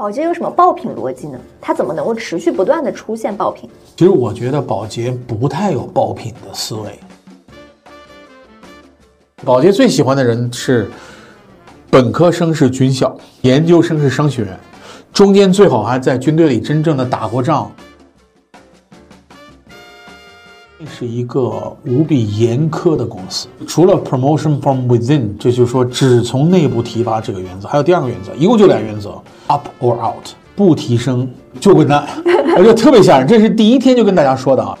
宝洁有什么爆品逻辑呢？它怎么能够持续不断的出现爆品？其实我觉得宝洁不太有爆品的思维。宝洁最喜欢的人是本科生是军校，研究生是商学院，中间最好还在军队里真正的打过仗。是一个无比严苛的公司，除了 promotion from within，这就是说只从内部提拔这个原则，还有第二个原则，一共就俩原则：up or out，不提升就滚蛋，而且特别吓人。这是第一天就跟大家说的啊。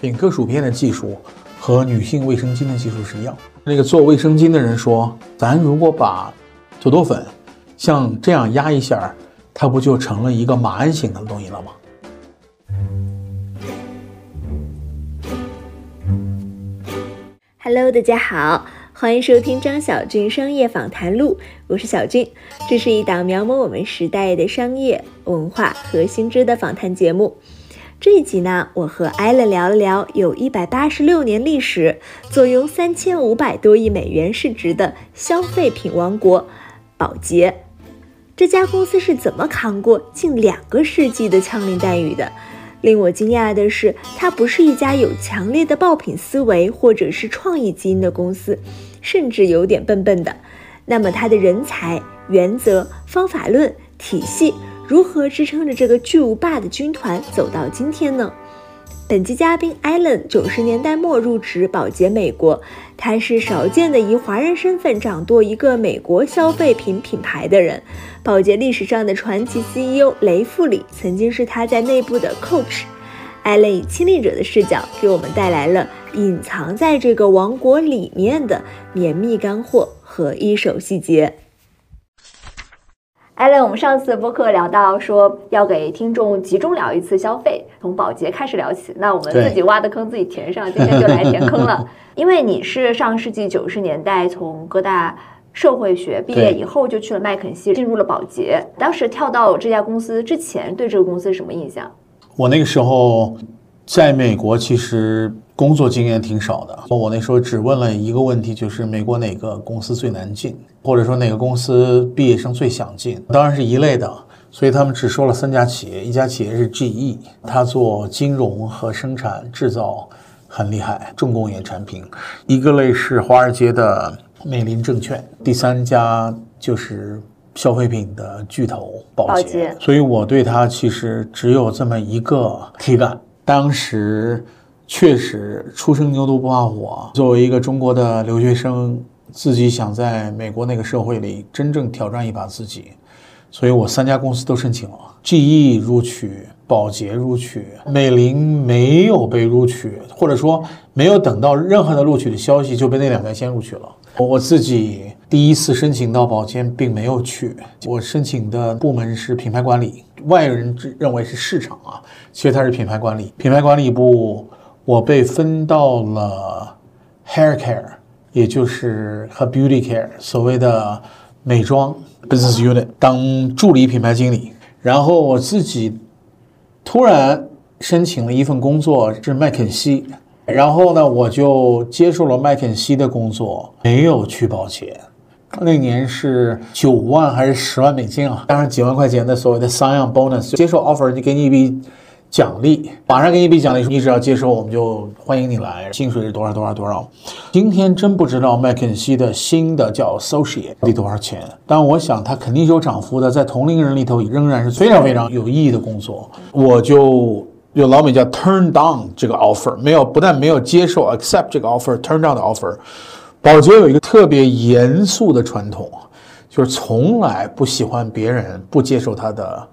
品客薯片的技术和女性卫生巾的技术是一样。那个做卫生巾的人说，咱如果把土豆粉像这样压一下，它不就成了一个马鞍形的东西了吗？Hello，大家好，欢迎收听张小俊商业访谈录，我是小俊，这是一档描摹我们时代的商业文化和新知的访谈节目。这一集呢，我和艾乐聊了聊有一百八十六年历史、坐拥三千五百多亿美元市值的消费品王国宝洁，这家公司是怎么扛过近两个世纪的枪林弹雨的？令我惊讶的是，它不是一家有强烈的爆品思维或者是创意基因的公司，甚至有点笨笨的。那么，它的人才、原则、方法论、体系如何支撑着这个巨无霸的军团走到今天呢？本期嘉宾 Allen 九十年代末入职宝洁美国，他是少见的以华人身份掌舵一个美国消费品品牌的人。宝洁历史上的传奇 CEO 雷富里曾经是他在内部的 coach。Allen 以亲历者的视角给我们带来了隐藏在这个王国里面的绵密干货和一手细节。艾伦，我们上次播客聊到说要给听众集中聊一次消费，从保洁开始聊起。那我们自己挖的坑自己填上，今天就来填坑了。因为你是上世纪九十年代从哥大社会学毕业以后就去了麦肯锡，进入了保洁。当时跳到这家公司之前，对这个公司什么印象？我那个时候在美国，其实。工作经验挺少的，我那时候只问了一个问题，就是美国哪个公司最难进，或者说哪个公司毕业生最想进，当然是一类的。所以他们只说了三家企业，一家企业是 GE，它做金融和生产制造很厉害，重工业产品；一个类是华尔街的美林证券；第三家就是消费品的巨头宝洁。所以我对它其实只有这么一个体感，当时。确实，初生牛犊不怕虎。作为一个中国的留学生，自己想在美国那个社会里真正挑战一把自己，所以我三家公司都申请了，GE 录取，宝洁录取，美林没有被录取，或者说没有等到任何的录取的消息就被那两家先录取了。我自己第一次申请到宝洁并没有去，我申请的部门是品牌管理，外人认为是市场啊，其实它是品牌管理，品牌管理部。我被分到了 hair care，也就是和 beauty care，所谓的美妆 business unit 当助理品牌经理。然后我自己突然申请了一份工作，是麦肯锡。然后呢，我就接受了麦肯锡的工作，没有去保洁。那年是九万还是十万美金啊？加上几万块钱的所谓的 sign-on bonus，接受 offer 就给你一笔。奖励马上给你一笔奖励，你只要接受，我们就欢迎你来。薪水是多少多少多少？今天真不知道麦肯锡的新的叫 associate 多少钱，但我想它肯定是有涨幅的，在同龄人里头仍然是非常非常有意义的工作。我就有老美叫 turn down 这个 offer，没有不但没有接受 accept 这个 offer，turn down 的 offer。宝洁有一个特别严肃的传统，就是从来不喜欢别人不接受他的。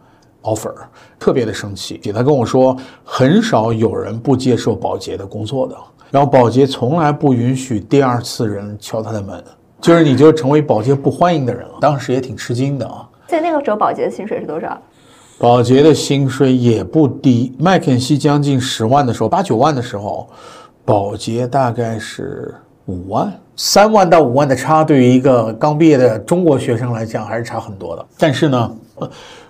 Offer 特别的生气，他跟我说，很少有人不接受保洁的工作的，然后保洁从来不允许第二次人敲他的门，就是你就成为保洁不欢迎的人了。当时也挺吃惊的啊。在那个时候，保洁的薪水是多少？保洁的薪水也不低，麦肯锡将近十万的时候，八九万的时候，保洁大概是五万，三万到五万的差，对于一个刚毕业的中国学生来讲，还是差很多的。但是呢。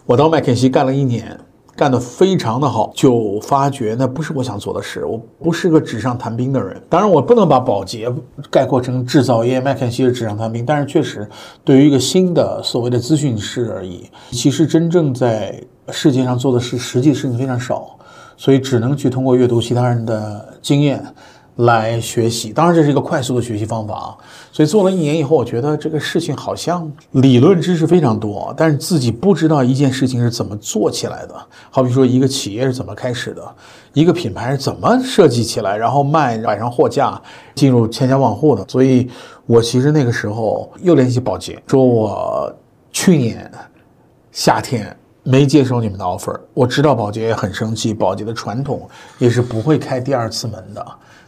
我到麦肯锡干了一年，干得非常的好，就发觉那不是我想做的事。我不是个纸上谈兵的人。当然，我不能把保洁概括成制造业，麦肯锡是纸上谈兵。但是，确实对于一个新的所谓的咨询师而已，其实真正在世界上做的事，实际事情非常少，所以只能去通过阅读其他人的经验。来学习，当然这是一个快速的学习方法啊。所以做了一年以后，我觉得这个事情好像理论知识非常多，但是自己不知道一件事情是怎么做起来的。好比说，一个企业是怎么开始的，一个品牌是怎么设计起来，然后卖摆上货架，进入千家万户的。所以我其实那个时候又联系保洁，说我去年夏天没接受你们的 offer，我知道保洁也很生气，保洁的传统也是不会开第二次门的。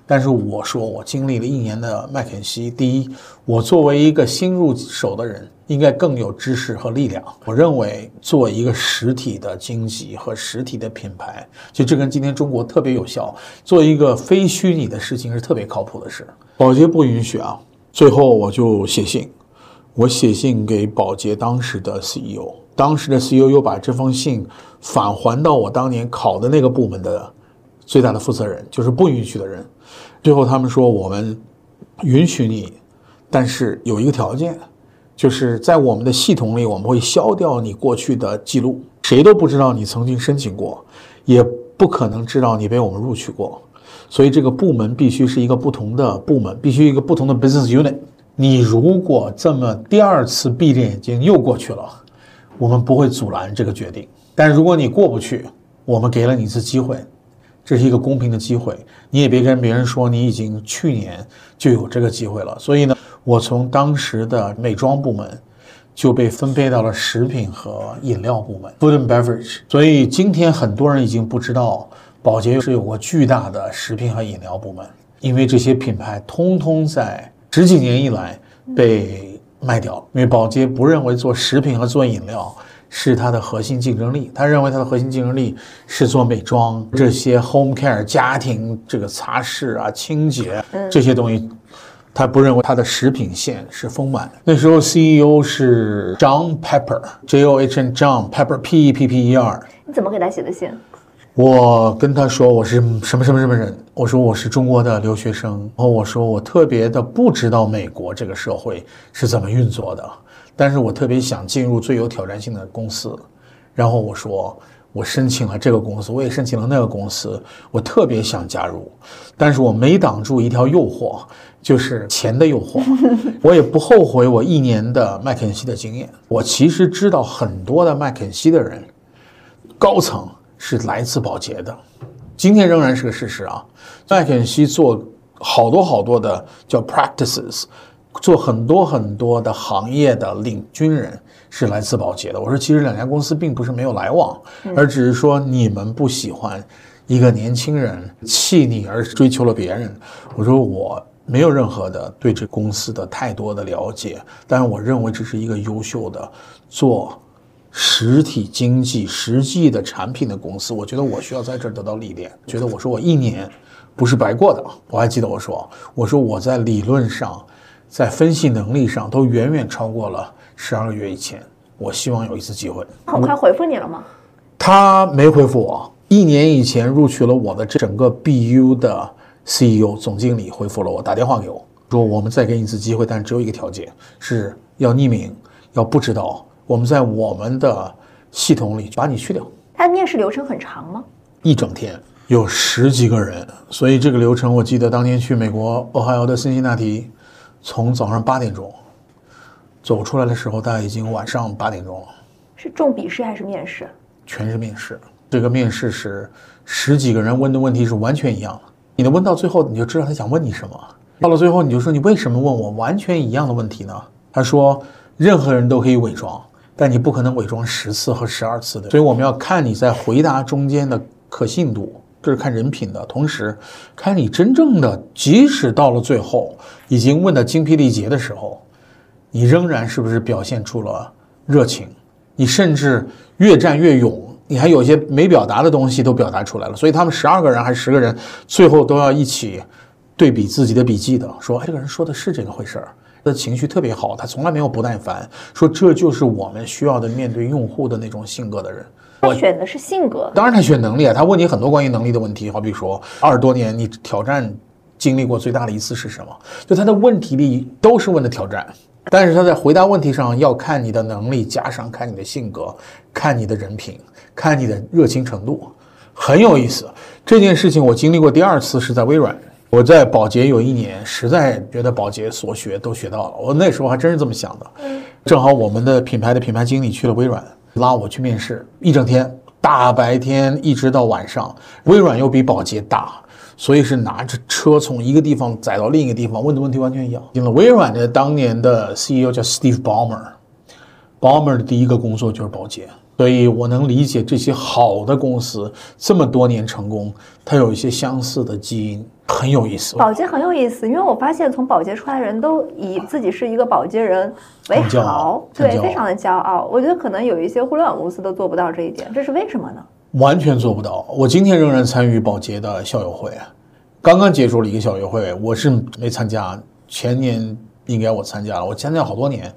但是我说，我经历了一年的麦肯锡。第一，我作为一个新入手的人，应该更有知识和力量。我认为，做一个实体的经济和实体的品牌，就这跟今天中国特别有效。做一个非虚拟的事情是特别靠谱的事。保洁不允许啊！最后我就写信，我写信给保洁当时的 CEO，当时的 CEO 又把这封信返还到我当年考的那个部门的最大的负责人，就是不允许的人。最后他们说我们允许你，但是有一个条件，就是在我们的系统里我们会消掉你过去的记录，谁都不知道你曾经申请过，也不可能知道你被我们录取过，所以这个部门必须是一个不同的部门，必须一个不同的 business unit。你如果这么第二次闭着眼睛又过去了，我们不会阻拦这个决定，但如果你过不去，我们给了你一次机会。这是一个公平的机会，你也别跟别人说你已经去年就有这个机会了。所以呢，我从当时的美妆部门就被分配到了食品和饮料部门 （Food and Beverage）。所以今天很多人已经不知道宝洁是有过巨大的食品和饮料部门，因为这些品牌通通在十几年以来被卖掉，因为宝洁不认为做食品和做饮料。是它的核心竞争力。他认为它的核心竞争力是做美妆这些 home care 家庭这个擦拭啊、清洁这些东西。他不认为他的食品线是丰满的。那时候 CEO 是 John Pepper，J O H N John Pepper P E P P E R。你怎么给他写的信？我跟他说我是什么什么什么人。我说我是中国的留学生。然后我说我特别的不知道美国这个社会是怎么运作的。但是我特别想进入最有挑战性的公司，然后我说我申请了这个公司，我也申请了那个公司，我特别想加入，但是我没挡住一条诱惑，就是钱的诱惑。我也不后悔我一年的麦肯锡的经验。我其实知道很多的麦肯锡的人，高层是来自保洁的，今天仍然是个事实啊。麦肯锡做好多好多的叫 practices。做很多很多的行业的领军人是来自保洁的。我说，其实两家公司并不是没有来往，而只是说你们不喜欢一个年轻人弃你而追求了别人。我说我没有任何的对这公司的太多的了解，但是我认为这是一个优秀的做实体经济实际的产品的公司。我觉得我需要在这儿得到历练。觉得我说我一年不是白过的。我还记得我说，我说我在理论上。在分析能力上都远远超过了十二个月以前。我希望有一次机会。很快回复你了吗？他没回复我。一年以前录取了我的整个 BU 的 CEO 总经理回复了我，打电话给我说：“我们再给你一次机会，但只有一个条件，是要匿名，要不知道。我们在我们的系统里把你去掉。”他的面试流程很长吗？一整天，有十几个人，所以这个流程我记得当年去美国俄亥俄的辛辛那提。从早上八点钟走出来的时候，大概已经晚上八点钟了。是重笔试还是面试？全是面试。这个面试是十几个人问的问题是完全一样的。你能问到最后，你就知道他想问你什么。到了最后，你就说你为什么问我完全一样的问题呢？他说，任何人都可以伪装，但你不可能伪装十次和十二次的。所以我们要看你在回答中间的可信度。是看人品的，同时看你真正的，即使到了最后已经问的精疲力竭的时候，你仍然是不是表现出了热情？你甚至越战越勇，你还有些没表达的东西都表达出来了。所以他们十二个人还是十个人，最后都要一起对比自己的笔记的，说：“哎，这个人说的是这个回事儿。”的情绪特别好，他从来没有不耐烦，说这就是我们需要的面对用户的那种性格的人。他选的是性格，当然他选能力啊，他问你很多关于能力的问题，好比说二十多年你挑战经历过最大的一次是什么？就他的问题里都是问的挑战，但是他在回答问题上要看你的能力，加上看你的性格，看你的人品，看你的热情程度，很有意思。这件事情我经历过第二次是在微软，我在保洁有一年，实在觉得保洁所学都学到了，我那时候还真是这么想的。正好我们的品牌的品牌经理去了微软。拉我去面试，一整天，大白天一直到晚上。微软又比保洁大，所以是拿着车从一个地方载到另一个地方，问的问题完全一样。进了微软的当年的 CEO 叫 Steve Ballmer，Ballmer 的第一个工作就是保洁。所以我能理解这些好的公司这么多年成功，它有一些相似的基因，很有意思。保洁很有意思，因为我发现从保洁出来的人都以自己是一个保洁人为豪，对，非常的骄傲。我觉得可能有一些互联网公司都做不到这一点，这是为什么呢？完全做不到。我今天仍然参与保洁的校友会，刚刚结束了一个校友会，我是没参加。前年。应该我参加了，我参加好多年。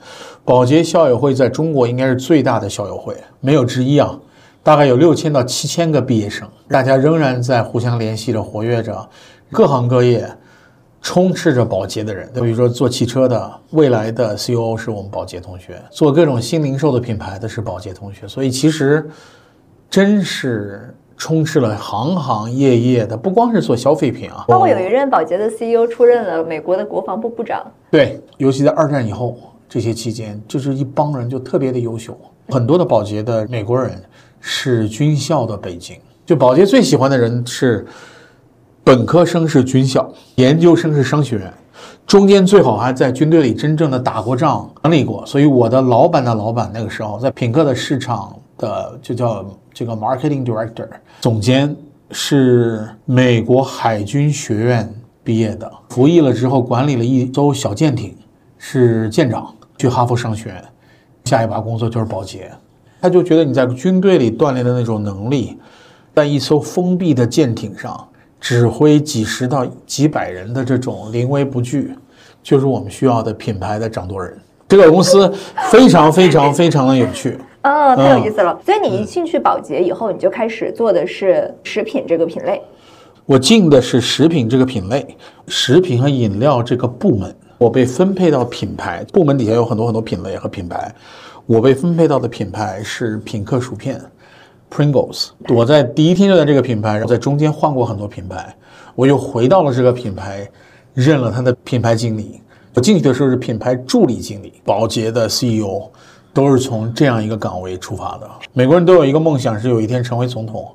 保洁校友会在中国应该是最大的校友会，没有之一啊。大概有六千到七千个毕业生，大家仍然在互相联系着，活跃着，各行各业充斥着保洁的人。比如说做汽车的，未来的 CEO 是我们保洁同学；做各种新零售的品牌的是保洁同学。所以其实真是。充斥了行行业业的，不光是做消费品啊，包括有一任保洁的 CEO 出任了美国的国防部部长。对，尤其在二战以后这些期间，就是一帮人就特别的优秀，很多的保洁的美国人是军校的背景。就保洁最喜欢的人是本科生是军校，研究生是商学院，中间最好还在军队里真正的打过仗、管理过。所以我的老板的老板那个时候在品客的市场的就叫。这个 marketing director 总监是美国海军学院毕业的，服役了之后管理了一艘小舰艇，是舰长，去哈佛商学，下一把工作就是保洁。他就觉得你在军队里锻炼的那种能力，在一艘封闭的舰艇上指挥几十到几百人的这种临危不惧，就是我们需要的品牌的掌舵人。这个公司非常非常非常的有趣。哦，太有意思了。所以你一进去保洁以后，你就开始做的是食品这个品类。我进的是食品这个品类，食品和饮料这个部门。我被分配到品牌部门底下有很多很多品类和品牌。我被分配到的品牌是品客薯片，Pringles。我在第一天就在这个品牌，然后在中间换过很多品牌，我又回到了这个品牌，任了他的品牌经理。我进去的时候是品牌助理经理，宝洁的 CEO。都是从这样一个岗位出发的。美国人都有一个梦想，是有一天成为总统。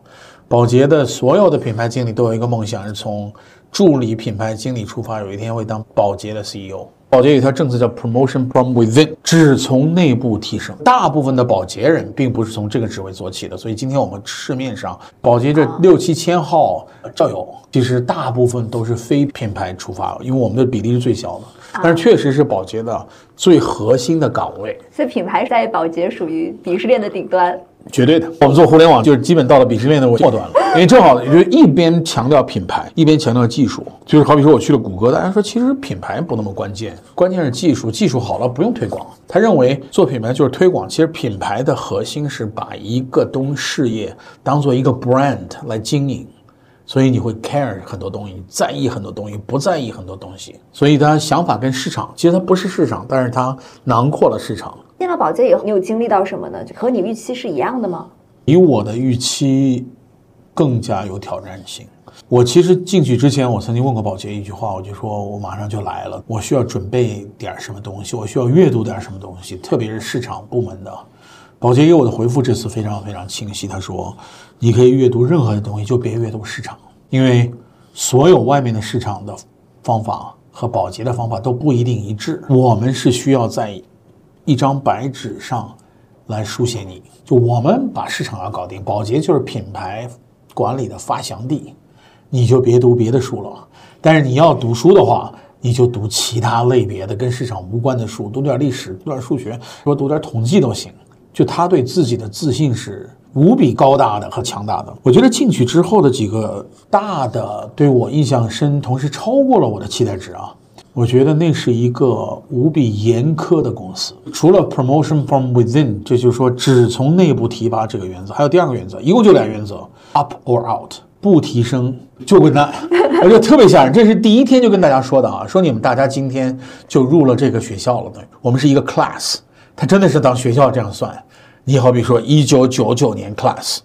宝洁的所有的品牌经理都有一个梦想，是从助理品牌经理出发，有一天会当宝洁的 CEO。保洁有一条政策叫 Promotion from Within，只从内部提升。大部分的保洁人并不是从这个职位做起的，所以今天我们市面上保洁这六七千号校友，其实大部分都是非品牌出发，因为我们的比例是最小的。但是确实是保洁的最核心的岗位，所以品牌在保洁属于鄙视链的顶端，绝对的。我们做互联网就是基本到了鄙视链的末端了，因为正好也就一边强调品牌，一边强调技术。就是好比说我去了谷歌，大家说其实品牌不那么关键，关键是技术，技术好了不用推广。他认为做品牌就是推广，其实品牌的核心是把一个东事业当做一个 brand 来经营。所以你会 care 很多东西，在意很多东西，不在意很多东西。所以他想法跟市场，其实它不是市场，但是它囊括了市场。进了保洁以后，你有经历到什么呢？和你预期是一样的吗？比我的预期更加有挑战性。我其实进去之前，我曾经问过保洁一句话，我就说我马上就来了，我需要准备点什么东西，我需要阅读点什么东西，特别是市场部门的。保洁给我的回复这次非常非常清晰，他说。你可以阅读任何的东西，就别阅读市场，因为所有外面的市场的方法和保洁的方法都不一定一致。我们是需要在一张白纸上来书写你，就我们把市场要搞定，保洁就是品牌管理的发祥地，你就别读别的书了。但是你要读书的话，你就读其他类别的跟市场无关的书，读点历史，读点数学，说读点统计都行。就他对自己的自信是。无比高大的和强大的，我觉得进去之后的几个大的对我印象深，同时超过了我的期待值啊。我觉得那是一个无比严苛的公司。除了 promotion from within，这就是说只从内部提拔这个原则，还有第二个原则，一共就俩原则：up or out，不提升就滚蛋。我觉得特别吓人。这是第一天就跟大家说的啊，说你们大家今天就入了这个学校了等于，我们是一个 class，他真的是当学校这样算。你好比说一九九九年 class，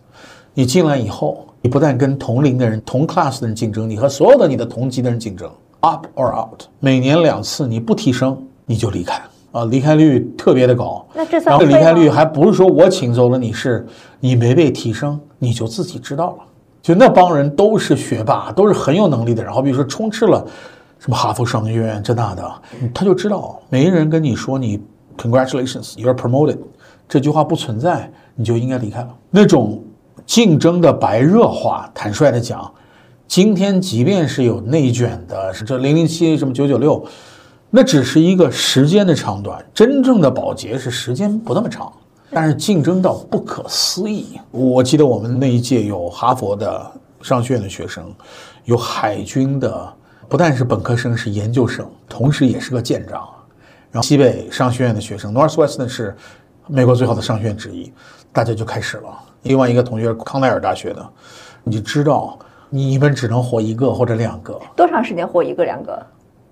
你进来以后，你不但跟同龄的人、同 class 的人竞争，你和所有的你的同级的人竞争。Up or out，每年两次，你不提升你就离开啊，离开率特别的高。那这算然后离开率还不是说我请走了你，是你没被提升，你就自己知道了。就那帮人都是学霸，都是很有能力的人，好比说充斥了什么哈佛商学院这那的，他就知道没人跟你说你 congratulations，you're promoted，这句话不存在，你就应该离开了。那种竞争的白热化，坦率的讲。今天即便是有内卷的，这零零七什么九九六，那只是一个时间的长短。真正的保洁是时间不那么长，但是竞争到不可思议。我记得我们那一届有哈佛的商学院的学生，有海军的，不但是本科生，是研究生，同时也是个舰长。然后西北商学院的学生，Northwestern 是美国最好的商学院之一，大家就开始了。另外一个同学康奈尔大学的，你就知道。你们只能活一个或者两个，多长时间活一个两个？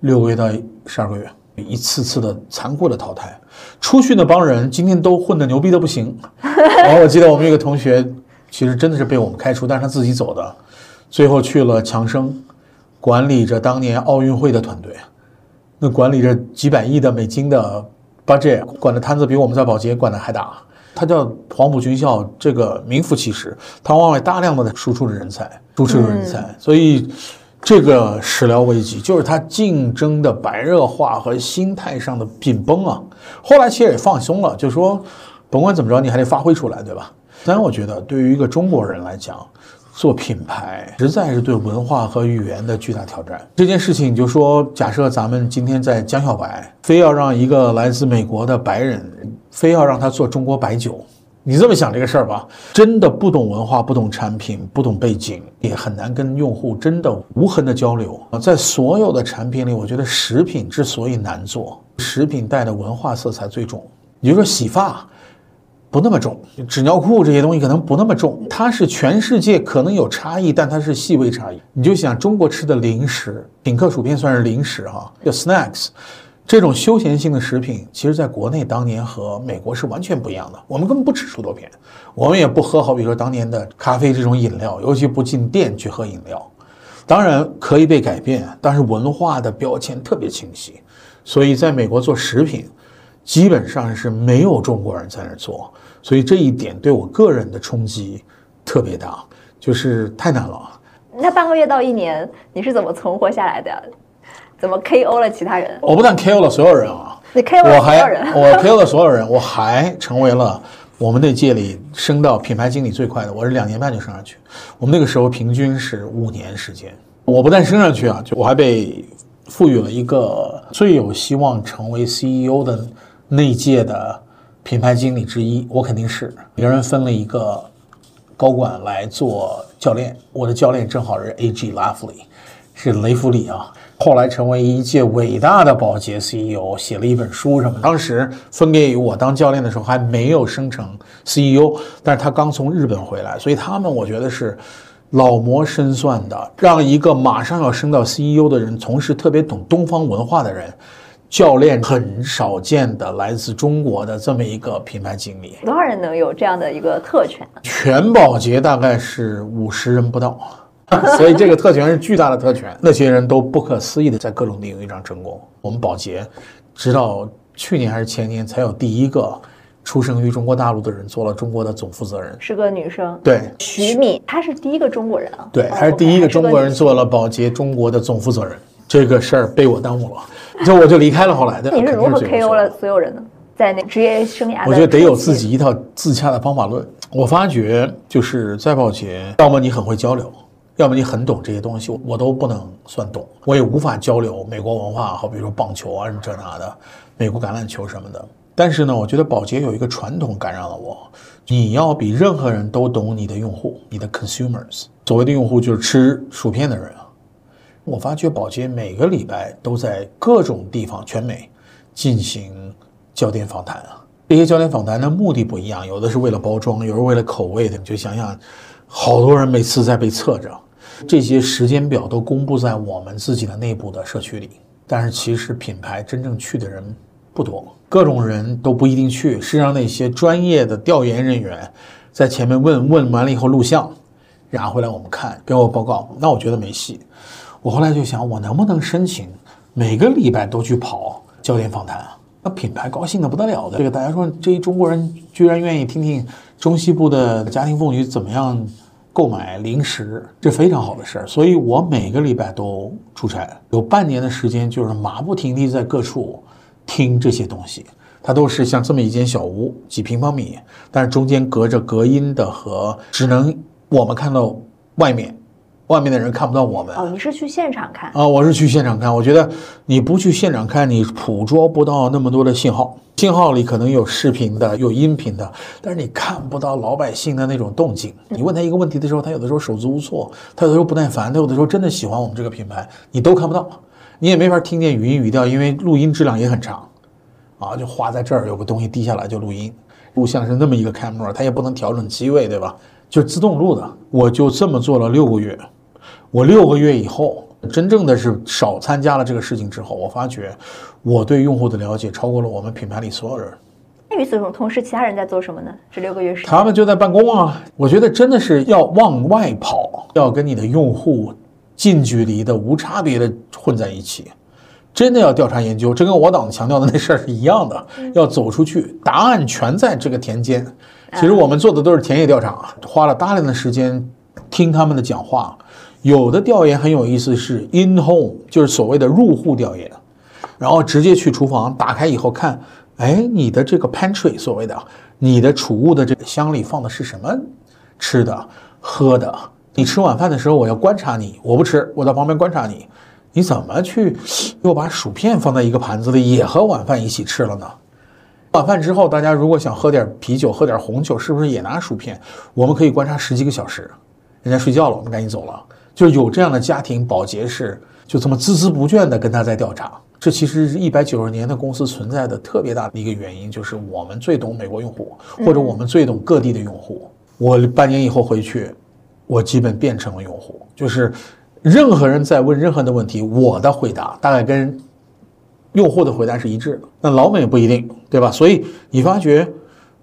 六个月到十二个月，一次次的残酷的淘汰。出去那帮人今天都混得牛逼的不行。然 后我记得我们有个同学，其实真的是被我们开除，但是他自己走的，最后去了强生，管理着当年奥运会的团队，那管理着几百亿的美金的 budget，管的摊子比我们在保洁管的还大。他叫黄埔军校，这个名副其实，他往外大量的输出了人才，输出人才，所以这个始料未及，就是他竞争的白热化和心态上的紧绷啊。后来其实也放松了，就说甭管怎么着，你还得发挥出来，对吧？但我觉得对于一个中国人来讲，做品牌实在是对文化和语言的巨大挑战。这件事情，你就说假设咱们今天在江小白，非要让一个来自美国的白人。非要让他做中国白酒，你这么想这个事儿吧？真的不懂文化、不懂产品、不懂背景，也很难跟用户真的无痕的交流啊！在所有的产品里，我觉得食品之所以难做，食品带的文化色彩最重。你就说洗发不那么重，纸尿裤这些东西可能不那么重，它是全世界可能有差异，但它是细微差异。你就想中国吃的零食，品客薯片算是零食哈，叫 snacks。这种休闲性的食品，其实在国内当年和美国是完全不一样的。我们根本不吃薯豆片，我们也不喝，好比说当年的咖啡这种饮料，尤其不进店去喝饮料。当然可以被改变，但是文化的标签特别清晰。所以在美国做食品，基本上是没有中国人在那做。所以这一点对我个人的冲击特别大，就是太难了。那半个月到一年，你是怎么存活下来的？怎么 KO 了其他人？我不但 KO 了所有人啊，你 KO 了所有人，我 KO 了所有人，我还成为了我们那届里升到品牌经理最快的，我是两年半就升上去。我们那个时候平均是五年时间。我不但升上去啊，就我还被赋予了一个最有希望成为 CEO 的那届的品牌经理之一。我肯定是别人分了一个高管来做教练，我的教练正好是 A.G. l a f l y 是雷弗里啊。后来成为一届伟大的保洁 CEO，写了一本书什么。当时分给我当教练的时候还没有升成 CEO，但是他刚从日本回来，所以他们我觉得是老谋深算的，让一个马上要升到 CEO 的人，从事特别懂东方文化的人，教练很少见的来自中国的这么一个品牌经理。多少人能有这样的一个特权？全保洁大概是五十人不到。所以这个特权是巨大的特权，那些人都不可思议的在各种领域上成功。我们保洁，直到去年还是前年才有第一个出生于中国大陆的人做了中国的总负责人，是个女生。对，徐敏，她是第一个中国人啊。对，她是第一个中国人做了保洁中国的总负责人。这个事儿被我耽误了，就我就离开了。后来的，你是如何 KO 了所有人呢？在那职业生涯，我觉得得有自己一套自洽的方法论。我发觉就是在保洁，要么你很会交流。要么你很懂这些东西，我都不能算懂，我也无法交流美国文化，好比如说棒球啊什么这那的，美国橄榄球什么的。但是呢，我觉得保洁有一个传统感染了我，你要比任何人都懂你的用户，你的 consumers。所谓的用户就是吃薯片的人啊，我发觉宝洁每个礼拜都在各种地方全美进行焦点访谈啊。这些焦点访谈的目的不一样，有的是为了包装，有的是为了口味的。你就想想，好多人每次在被测着，这些时间表都公布在我们自己的内部的社区里。但是其实品牌真正去的人不多，各种人都不一定去，是让那些专业的调研人员在前面问问完了以后录像，然后回来我们看，给我报告。那我觉得没戏。我后来就想，我能不能申请每个礼拜都去跑焦点访谈啊？那品牌高兴的不得了的。这个大家说，这一中国人居然愿意听听中西部的家庭妇女怎么样购买零食，这非常好的事儿。所以我每个礼拜都出差，有半年的时间就是马不停蹄在各处听这些东西。它都是像这么一间小屋，几平方米，但是中间隔着隔音的和只能我们看到外面。外面的人看不到我们哦，你是去现场看啊？我是去现场看。我觉得你不去现场看，你捕捉不到那么多的信号。信号里可能有视频的，有音频的，但是你看不到老百姓的那种动静。你问他一个问题的时候，他有的时候手足无措，他有的时候不耐烦，他有的时候真的喜欢我们这个品牌，你都看不到，你也没法听见语音语调，因为录音质量也很差，啊，就画在这儿有个东西滴下来就录音，录像是那么一个 camera，它也不能调整机位，对吧？就自动录的。我就这么做了六个月。我六个月以后，真正的是少参加了这个事情之后，我发觉我对用户的了解超过了我们品牌里所有人。那与此同时，其他人在做什么呢？这六个月时间，他们就在办公啊。我觉得真的是要往外跑，要跟你的用户近距离的、无差别的混在一起，真的要调查研究。这跟我党强调的那事儿是一样的，要走出去，答案全在这个田间。其实我们做的都是田野调查，花了大量的时间听他们的讲话。有的调研很有意思，是 in home，就是所谓的入户调研，然后直接去厨房打开以后看，哎，你的这个 pantry，所谓的你的储物的这个箱里放的是什么吃的、喝的？你吃晚饭的时候，我要观察你，我不吃，我在旁边观察你，你怎么去又把薯片放在一个盘子里，也和晚饭一起吃了呢？晚饭之后，大家如果想喝点啤酒、喝点红酒，是不是也拿薯片？我们可以观察十几个小时，人家睡觉了，我们赶紧走了。就有这样的家庭，保洁是就这么孜孜不倦地跟他在调查。这其实是一百九十年的公司存在的特别大的一个原因，就是我们最懂美国用户，或者我们最懂各地的用户。我半年以后回去，我基本变成了用户，就是任何人在问任何的问题，我的回答大概跟用户的回答是一致的。那老美不一定，对吧？所以你发觉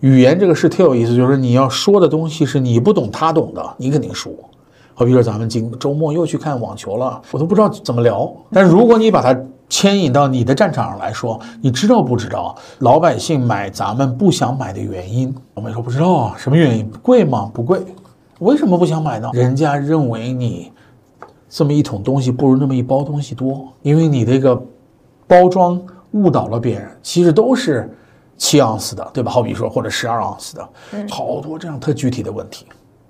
语言这个事特有意思，就是你要说的东西是你不懂他懂的，你肯定输。好比说，咱们今周末又去看网球了，我都不知道怎么聊。但如果你把它牵引到你的战场上来说，你知道不知道老百姓买咱们不想买的原因？我们说不知道啊，什么原因？贵吗？不贵。为什么不想买呢？人家认为你这么一桶东西不如那么一包东西多，因为你这个包装误导了别人。其实都是七盎司的，对吧？好比说或者十二盎司的，好多这样特具体的问题。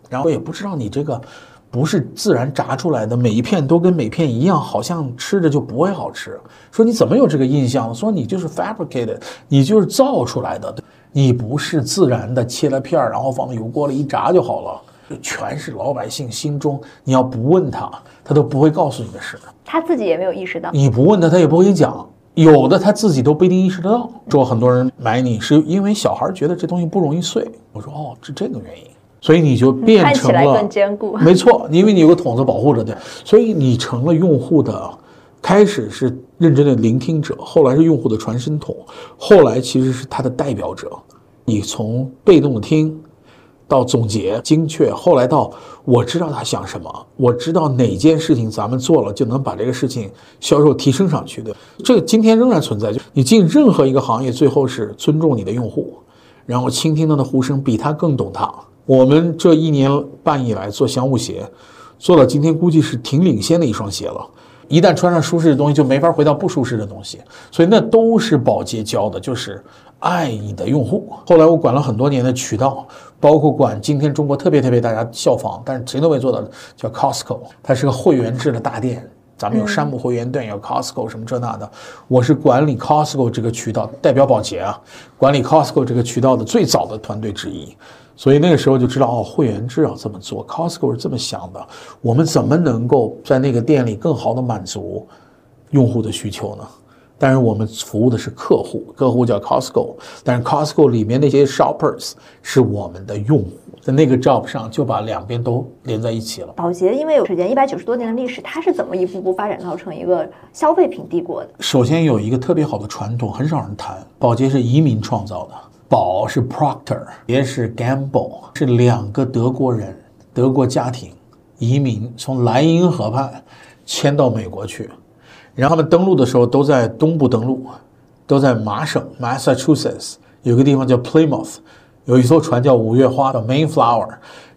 然后也不知道你这个。不是自然炸出来的，每一片都跟每片一样，好像吃着就不会好吃。说你怎么有这个印象？说你就是 fabricated，你就是造出来的，你不是自然的切了片儿，然后放到油锅里一炸就好了。全是老百姓心中，你要不问他，他都不会告诉你的事。他自己也没有意识到，你不问他，他也不会讲。有的他自己都不一定意识得到。说很多人买你是因为小孩觉得这东西不容易碎。我说哦，是这个原因。所以你就变成了更坚固，没错，因为你有个筒子保护着的，所以你成了用户的，开始是认真的聆听者，后来是用户的传声筒，后来其实是他的代表者。你从被动的听，到总结精确，后来到我知道他想什么，我知道哪件事情咱们做了就能把这个事情销售提升上去的，这个今天仍然存在。就你进任何一个行业，最后是尊重你的用户，然后倾听他的呼声，比他更懂他。我们这一年半以来做香雾鞋，做到今天估计是挺领先的一双鞋了。一旦穿上舒适的东西，就没法回到不舒适的东西。所以那都是保洁教的，就是爱你的用户。后来我管了很多年的渠道，包括管今天中国特别特别大家效仿，但是谁都没做到，叫 Costco，它是个会员制的大店。咱们有山姆会员店，有 Costco 什么这那的。我是管理 Costco 这个渠道，代表保洁啊，管理 Costco 这个渠道的最早的团队之一。所以那个时候就知道哦，会员制要这么做，Costco 是这么想的，我们怎么能够在那个店里更好的满足用户的需求呢？但是我们服务的是客户，客户叫 Costco，但是 Costco 里面那些 shoppers 是我们的用户，在那个 job 上就把两边都连在一起了。宝洁因为有时间一百九十多年的历史，它是怎么一步步发展到成一个消费品帝国的？首先有一个特别好的传统，很少人谈，宝洁是移民创造的，宝是 Procter，洁是 Gamble，是两个德国人，德国家庭移民从莱茵河畔迁到美国去。然后他们登陆的时候都在东部登陆，都在麻省 Massachusetts 有个地方叫 Plymouth，有一艘船叫五月花的 Mayflower，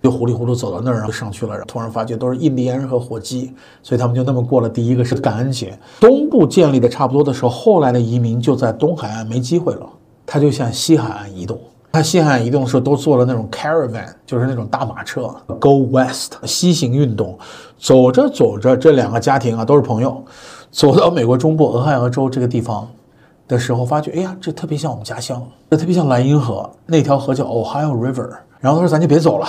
就糊里糊涂走到那儿，然后上去了，然后突然发觉都是印第安人和火鸡，所以他们就那么过了第一个是感恩节。东部建立的差不多的时候，后来的移民就在东海岸没机会了，他就向西海岸移动。他西海岸移动的时候都坐了那种 caravan，就是那种大马车，Go West 西行运动，走着走着，这两个家庭啊都是朋友。走到美国中部俄亥俄州这个地方的时候，发觉，哎呀，这特别像我们家乡，这特别像莱茵河那条河叫 Ohio River。然后他说：“咱就别走了，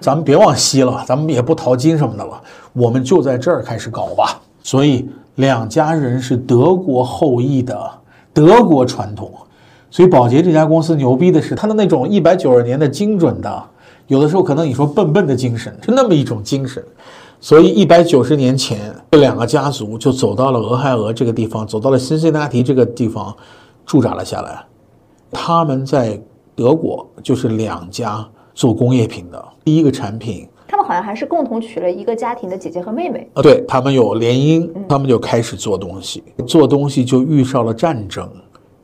咱们别往西了，咱们也不淘金什么的了，我们就在这儿开始搞吧。”所以两家人是德国后裔的德国传统，所以宝洁这家公司牛逼的是它的那种一百九十年的精准的，有的时候可能你说笨笨的精神，是那么一种精神。所以，一百九十年前，这两个家族就走到了俄亥俄这个地方，走到了辛辛那提这个地方，驻扎了下来。他们在德国就是两家做工业品的第一个产品。他们好像还是共同娶了一个家庭的姐姐和妹妹。啊，对他们有联姻，他们就开始做东西，做东西就遇上了战争。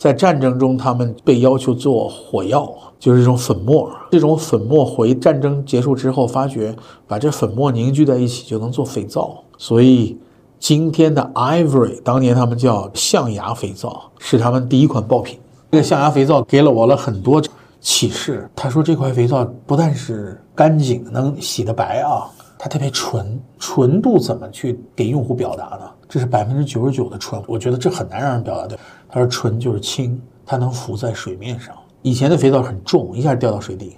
在战争中，他们被要求做火药，就是这种粉末。这种粉末回战争结束之后，发觉把这粉末凝聚在一起就能做肥皂。所以今天的 Ivory，当年他们叫象牙肥皂，是他们第一款爆品。这个象牙肥皂给了我了很多启示。他说这块肥皂不但是干净，能洗得白啊，它特别纯。纯度怎么去给用户表达呢？这是百分之九十九的纯，我觉得这很难让人表达对。他说纯就是轻，它能浮在水面上。以前的肥皂很重，一下掉到水底。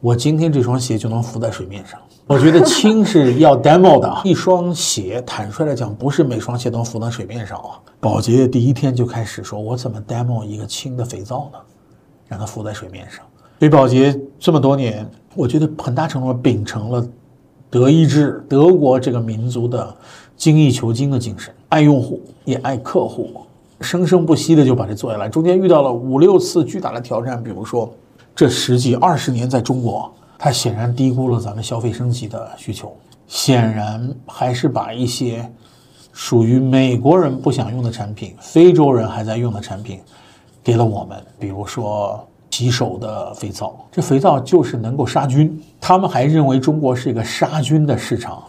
我今天这双鞋就能浮在水面上。我觉得轻是要 demo 的，一双鞋坦率来讲，不是每双鞋都浮在水面上啊。宝洁第一天就开始说，我怎么 demo 一个轻的肥皂呢？让它浮在水面上。所以宝洁这么多年，我觉得很大程度上秉承了德意志德国这个民族的精益求精的精神，爱用户也爱客户。生生不息的就把这做下来，中间遇到了五六次巨大的挑战，比如说这十几二十年在中国，它显然低估了咱们消费升级的需求，显然还是把一些属于美国人不想用的产品，非洲人还在用的产品给了我们，比如说洗手的肥皂，这肥皂就是能够杀菌，他们还认为中国是一个杀菌的市场。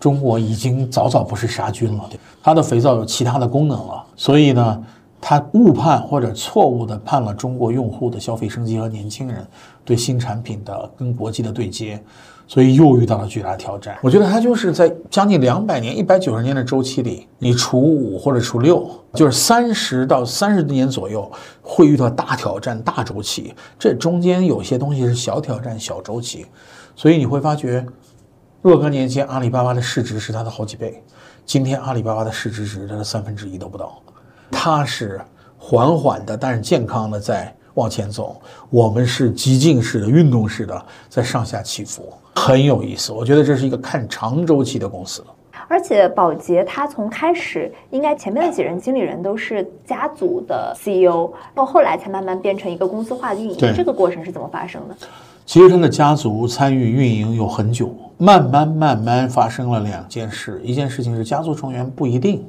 中国已经早早不是杀菌了，它的肥皂有其他的功能了，所以呢，他误判或者错误的判了中国用户的消费升级和年轻人对新产品的跟国际的对接，所以又遇到了巨大挑战。我觉得它就是在将近两百年、一百九十年的周期里，你除五或者除六，就是三十到三十年左右会遇到大挑战、大周期，这中间有些东西是小挑战、小周期，所以你会发觉。若干年前，阿里巴巴的市值是它的好几倍。今天，阿里巴巴的市值只是它的三分之一都不到。它是缓缓的，但是健康的在往前走。我们是激进式的、运动式的，在上下起伏，很有意思。我觉得这是一个看长周期的公司。而且，宝洁它从开始，应该前面的几任经理人都是家族的 CEO，到后来才慢慢变成一个公司化的运营。这个过程是怎么发生的？其实他的家族参与运营有很久，慢慢慢慢发生了两件事。一件事情是家族成员不一定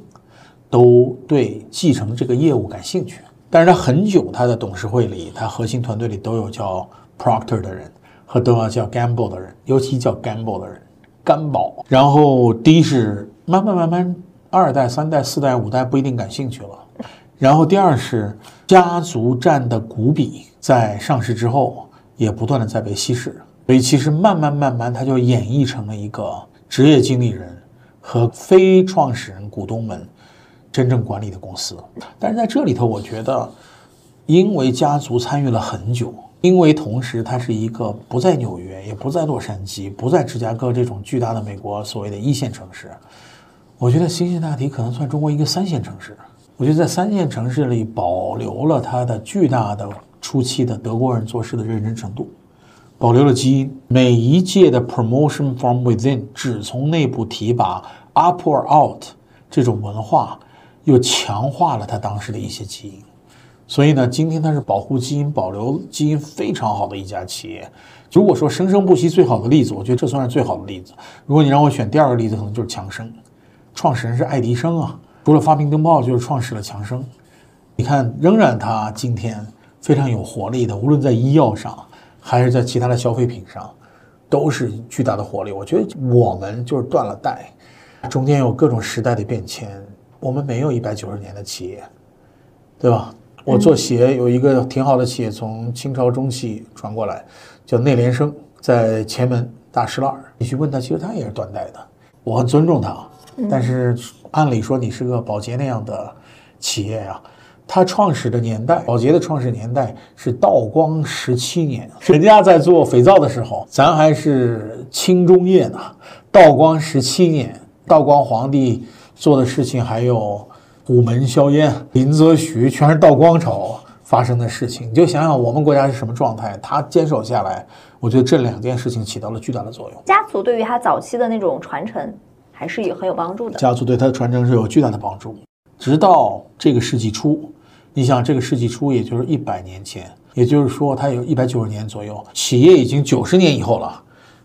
都对继承这个业务感兴趣，但是他很久，他的董事会里，他核心团队里都有叫 Proctor 的人和都要叫 Gamble 的人，尤其叫 Gamble 的人，干宝。然后第一是慢慢慢慢，二代、三代、四代、五代不一定感兴趣了。然后第二是家族占的股比在上市之后。也不断的在被稀释，所以其实慢慢慢慢，它就演绎成了一个职业经理人和非创始人股东们真正管理的公司。但是在这里头，我觉得，因为家族参与了很久，因为同时它是一个不在纽约，也不在洛杉矶，不在芝加哥这种巨大的美国所谓的一线城市。我觉得辛辛那提可能算中国一个三线城市。我觉得在三线城市里保留了它的巨大的初期的德国人做事的认真程度，保留了基因。每一届的 promotion from within 只从内部提拔 up or out 这种文化，又强化了他当时的一些基因。所以呢，今天它是保护基因、保留基因非常好的一家企业。如果说生生不息最好的例子，我觉得这算是最好的例子。如果你让我选第二个例子，可能就是强生，创始人是爱迪生啊。除了发明灯泡，就是创始了强生。你看，仍然他今天非常有活力的，无论在医药上，还是在其他的消费品上，都是巨大的活力。我觉得我们就是断了代，中间有各种时代的变迁，我们没有一百九十年的企业，对吧？我做鞋有一个挺好的企业，从清朝中期传过来，叫内联升，在前门大石栏。你去问他，其实他也是断代的。我很尊重他，但是。按理说，你是个保洁那样的企业呀，它创始的年代，宝洁的创始年代是道光十七年，人家在做肥皂的时候，咱还是清中叶呢。道光十七年，道光皇帝做的事情，还有午门销烟、林则徐，全是道光朝发生的事情。你就想想我们国家是什么状态，他坚守下来，我觉得这两件事情起到了巨大的作用。家族对于他早期的那种传承。还是有很有帮助的。家族对他的传承是有巨大的帮助。直到这个世纪初，你想这个世纪初，也就是一百年前，也就是说它有一百九十年左右，企业已经九十年以后了，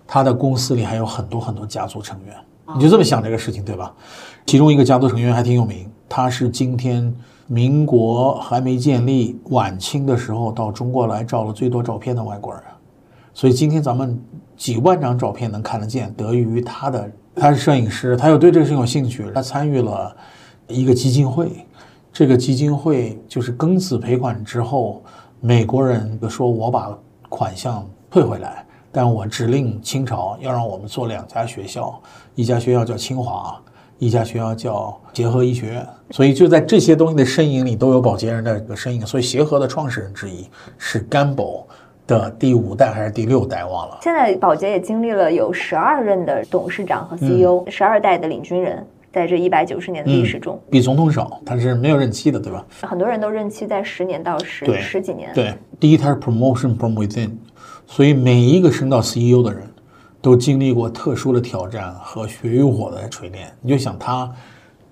它的公司里还有很多很多家族成员。你就这么想这个事情，对吧？其中一个家族成员还挺有名，他是今天民国还没建立晚清的时候到中国来照了最多照片的外国人。所以今天咱们几万张照片能看得见，得益于他的。他是摄影师，他又对这个事情有兴趣，他参与了一个基金会。这个基金会就是庚子赔款之后，美国人说：“我把款项退回来，但我指令清朝要让我们做两家学校，一家学校叫清华，一家学校叫协和医学院。”所以就在这些东西的身影里都有保洁人的这个身影。所以协和的创始人之一是甘宝。的第五代还是第六代忘了。现在宝洁也经历了有十二任的董事长和 CEO，十二代的领军人，在这一百九十年的历史中，比总统少，他是没有任期的，对吧？很多人都任期在十年到十十几年。对，第一他是 promotion from within，所以每一个升到 CEO 的人都经历过特殊的挑战和血与火的锤炼。你就想他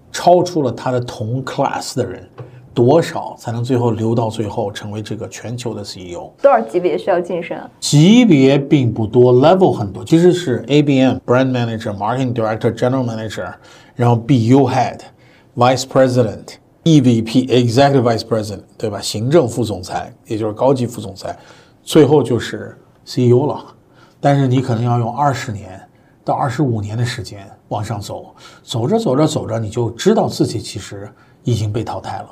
超出了他的同 class 的人。多少才能最后留到最后成为这个全球的 CEO？多少级别需要晋升？级别并不多，level 很多。其实是 ABM Brand Manager、Marketing Director、General Manager，然后 BU Head、Vice President、EVP、Executive Vice President，对吧？行政副总裁，也就是高级副总裁，最后就是 CEO 了。但是你可能要用二十年到二十五年的时间往上走，走着走着走着，你就知道自己其实已经被淘汰了。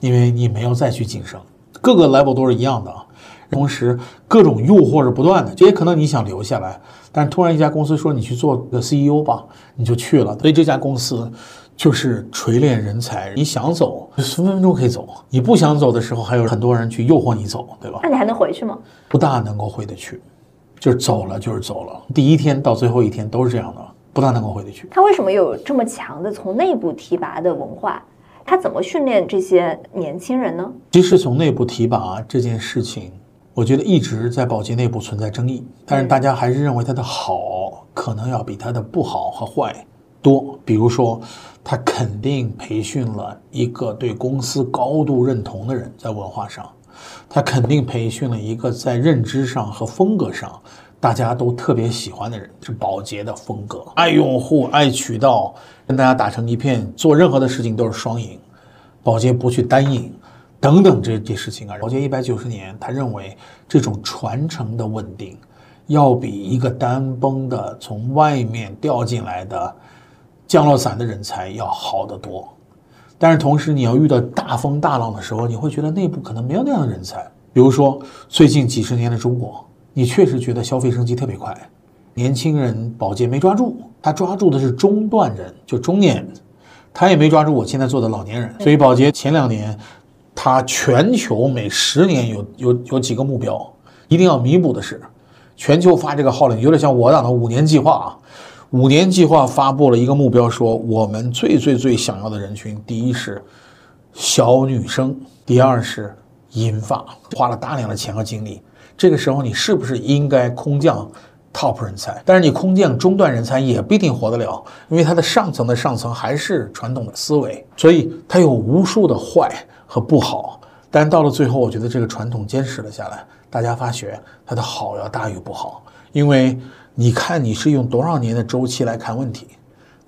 因为你没有再去晋升，各个 level 都是一样的啊，同时各种诱惑是不断的。这也可能你想留下来，但是突然一家公司说你去做个 CEO 吧，你就去了。所以这家公司就是锤炼人才，你想走分分钟可以走，你不想走的时候还有很多人去诱惑你走，对吧？那你还能回去吗？不大能够回得去，就是走了就是走了，第一天到最后一天都是这样的，不大能够回得去。他为什么有这么强的从内部提拔的文化？他怎么训练这些年轻人呢？其实从内部提拔这件事情，我觉得一直在保洁内部存在争议，但是大家还是认为他的好可能要比他的不好和坏多。比如说，他肯定培训了一个对公司高度认同的人，在文化上，他肯定培训了一个在认知上和风格上。大家都特别喜欢的人是保洁的风格，爱用户、爱渠道，跟大家打成一片，做任何的事情都是双赢。保洁不去单赢，等等这些事情啊。保洁一百九十年，他认为这种传承的稳定，要比一个单崩的从外面掉进来的降落伞的人才要好得多。但是同时，你要遇到大风大浪的时候，你会觉得内部可能没有那样的人才。比如说最近几十年的中国。你确实觉得消费升级特别快，年轻人保洁没抓住，他抓住的是中段人，就中年人，他也没抓住我现在做的老年人。所以保洁前两年，他全球每十年有有有几个目标，一定要弥补的是，全球发这个号令，有点像我党的五年计划啊。五年计划发布了一个目标，说我们最最最想要的人群，第一是小女生，第二是银发，花了大量的钱和精力。这个时候，你是不是应该空降 top 人才？但是你空降中段人才也不一定活得了，因为它的上层的上层还是传统的思维，所以它有无数的坏和不好。但到了最后，我觉得这个传统坚持了下来，大家发觉它的好要大于不好，因为你看你是用多少年的周期来看问题。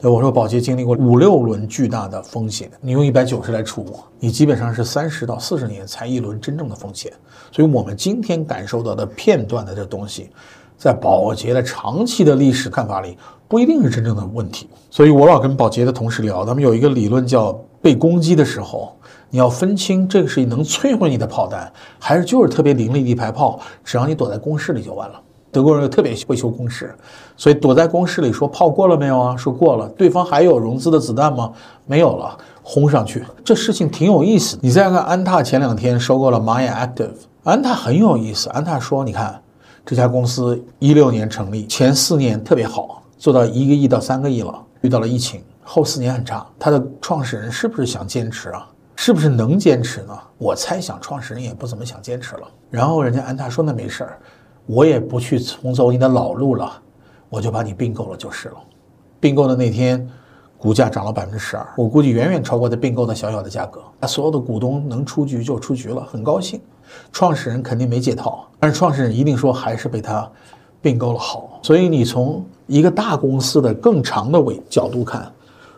对我说，宝洁经历过五六轮巨大的风险，你用一百九十来除，你基本上是三十到四十年才一轮真正的风险。所以，我们今天感受到的片段的这东西，在宝洁的长期的历史看法里，不一定是真正的问题。所以我老跟宝洁的同事聊，他们有一个理论叫被攻击的时候，你要分清这个是能摧毁你的炮弹，还是就是特别凌厉的一排炮，只要你躲在工室里就完了。德国人又特别会修工事，所以躲在工事里说炮过了没有啊？说过了。对方还有融资的子弹吗？没有了，轰上去。这事情挺有意思。你再看安踏前两天收购了 Maya Active，安踏很有意思。安踏说，你看这家公司一六年成立，前四年特别好，做到一个亿到三个亿了，遇到了疫情，后四年很差。他的创始人是不是想坚持啊？是不是能坚持呢？我猜想创始人也不怎么想坚持了。然后人家安踏说那没事儿。我也不去重走你的老路了，我就把你并购了就是了。并购的那天，股价涨了百分之十二，我估计远远超过他并购的小小的价格。那所有的股东能出局就出局了，很高兴。创始人肯定没解套，但是创始人一定说还是被他并购了好。所以你从一个大公司的更长的维角度看，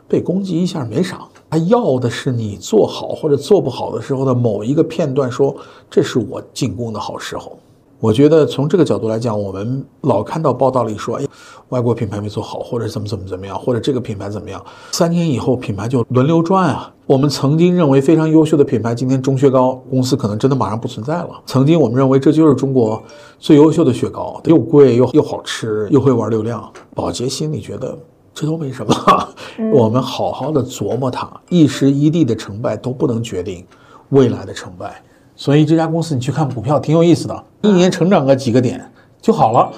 被攻击一下没啥，他要的是你做好或者做不好的时候的某一个片段，说这是我进攻的好时候。我觉得从这个角度来讲，我们老看到报道里说，哎，外国品牌没做好，或者怎么怎么怎么样，或者这个品牌怎么样，三年以后品牌就轮流转啊。我们曾经认为非常优秀的品牌，今天中雪糕公司可能真的马上不存在了。曾经我们认为这就是中国最优秀的雪糕，又贵又又好吃，又会玩流量。宝洁心里觉得这都没什么，我们好好的琢磨它，一时一地的成败都不能决定未来的成败。所以这家公司你去看股票挺有意思的，一年成长个几个点就好了。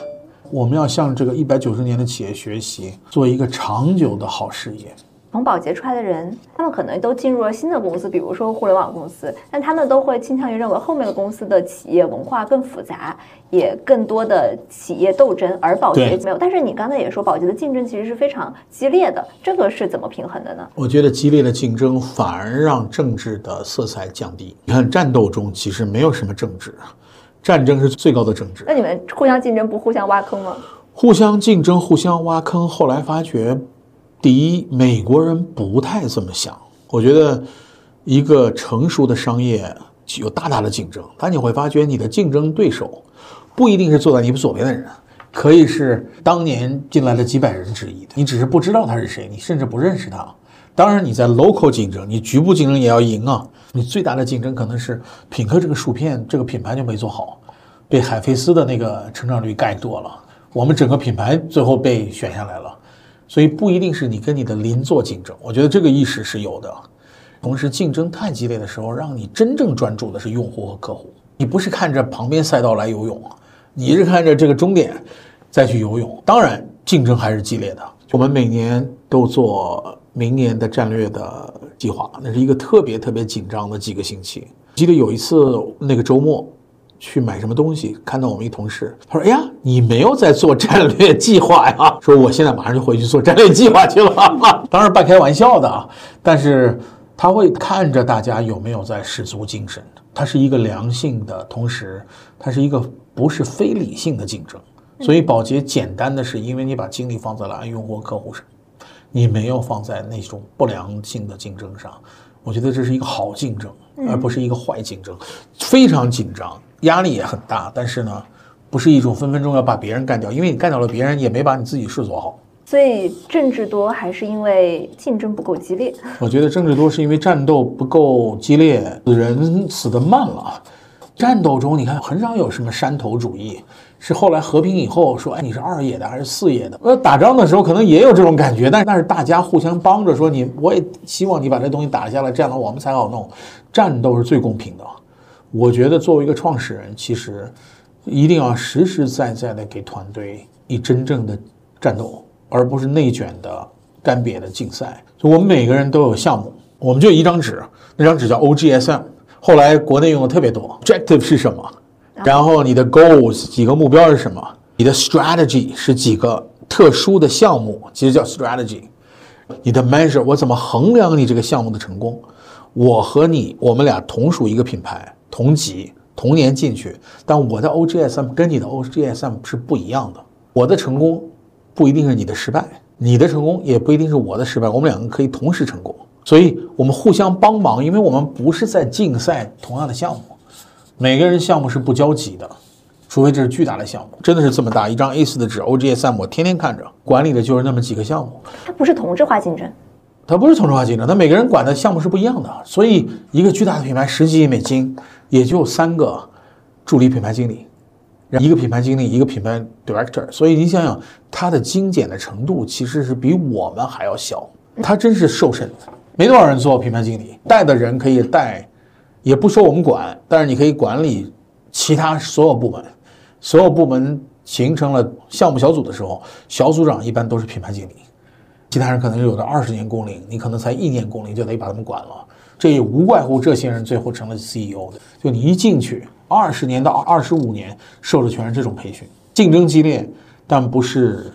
我们要向这个一百九十年的企业学习，做一个长久的好事业。从宝洁出来的人，他们可能都进入了新的公司，比如说互联网公司，但他们都会倾向于认为后面的公司的企业文化更复杂，也更多的企业斗争，而宝洁没有。但是你刚才也说，宝洁的竞争其实是非常激烈的，这个是怎么平衡的呢？我觉得激烈的竞争反而让政治的色彩降低。你看战斗中其实没有什么政治，战争是最高的政治。那你们互相竞争不互相挖坑吗？互相竞争，互相挖坑，后来发觉。第一，美国人不太这么想。我觉得，一个成熟的商业有大大的竞争，但你会发觉你的竞争对手不一定是坐在你左边的人，可以是当年进来的几百人之一，你只是不知道他是谁，你甚至不认识他。当然，你在 local 竞争，你局部竞争也要赢啊。你最大的竞争可能是品客这个薯片这个品牌就没做好，被海飞丝的那个成长率盖过了，我们整个品牌最后被选下来了。所以不一定是你跟你的邻座竞争，我觉得这个意识是有的。同时，竞争太激烈的时候，让你真正专注的是用户和客户。你不是看着旁边赛道来游泳，你是看着这个终点再去游泳。当然，竞争还是激烈的。我们每年都做明年的战略的计划，那是一个特别特别紧张的几个星期。记得有一次那个周末。去买什么东西？看到我们一同事，他说：“哎呀，你没有在做战略计划呀？”说：“我现在马上就回去做战略计划去了。”当然半开玩笑的啊，但是他会看着大家有没有在使足精神。它是一个良性的，同时它是一个不是非理性的竞争。所以保洁简单的是，因为你把精力放在了用户客户上，你没有放在那种不良性的竞争上。我觉得这是一个好竞争，而不是一个坏竞争，非常紧张。压力也很大，但是呢，不是一种分分钟要把别人干掉，因为你干掉了别人，也没把你自己事做好。所以政治多还是因为竞争不够激烈？我觉得政治多是因为战斗不够激烈，人死得慢了。战斗中你看很少有什么山头主义，是后来和平以后说，哎，你是二野的还是四野的？呃，打仗的时候可能也有这种感觉，但是那是大家互相帮着说你，我也希望你把这东西打下来，这样的我们才好弄。战斗是最公平的。我觉得作为一个创始人，其实一定要实实在在的给团队以真正的战斗，而不是内卷的干瘪的竞赛。就我们每个人都有项目，我们就一张纸，那张纸叫 OGSM，后来国内用的特别多。Objective 是什么？然后你的 goals 几个目标是什么？你的 strategy 是几个特殊的项目，其实叫 strategy。你的 measure 我怎么衡量你这个项目的成功？我和你，我们俩同属一个品牌，同级。同年进去，但我的 OGSM 跟你的 OGSM 是不一样的。我的成功不一定是你的失败，你的成功也不一定是我的失败。我们两个可以同时成功，所以我们互相帮忙，因为我们不是在竞赛同样的项目，每个人项目是不交集的，除非这是巨大的项目，真的是这么大一张 A4 的纸 OGSM，我天天看着，管理的就是那么几个项目。它不是同质化竞争，它不是同质化竞争，它每个人管的项目是不一样的，所以一个巨大的品牌十几亿美金。也就三个助理品牌经理，一个品牌经理，一个品牌 director，所以你想想，他的精简的程度其实是比我们还要小。他真是瘦身，没多少人做品牌经理，带的人可以带，也不说我们管，但是你可以管理其他所有部门。所有部门形成了项目小组的时候，小组长一般都是品牌经理，其他人可能有的二十年工龄，你可能才一年工龄就得把他们管了。这也无怪乎这些人最后成了 CEO 的。就你一进去，二十年到二十五年受的全是这种培训，竞争激烈，但不是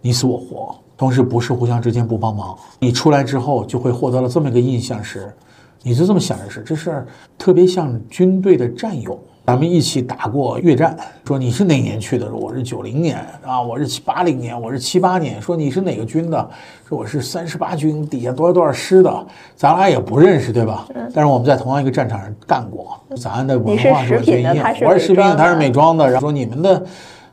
你死我活，同时不是互相之间不帮忙。你出来之后就会获得了这么一个印象是，你是这么想的是，这事儿特别像军队的战友。咱们一起打过越战，说你是哪年去的？说我是九零年啊，我是七八零年，我是七八年。说你是哪个军的？说我是三十八军底下多少多少师的。咱俩也不认识，对吧？但是我们在同样一个战场上干过，咱的文化是一样。我是食品的，他是美妆的。然后说你们的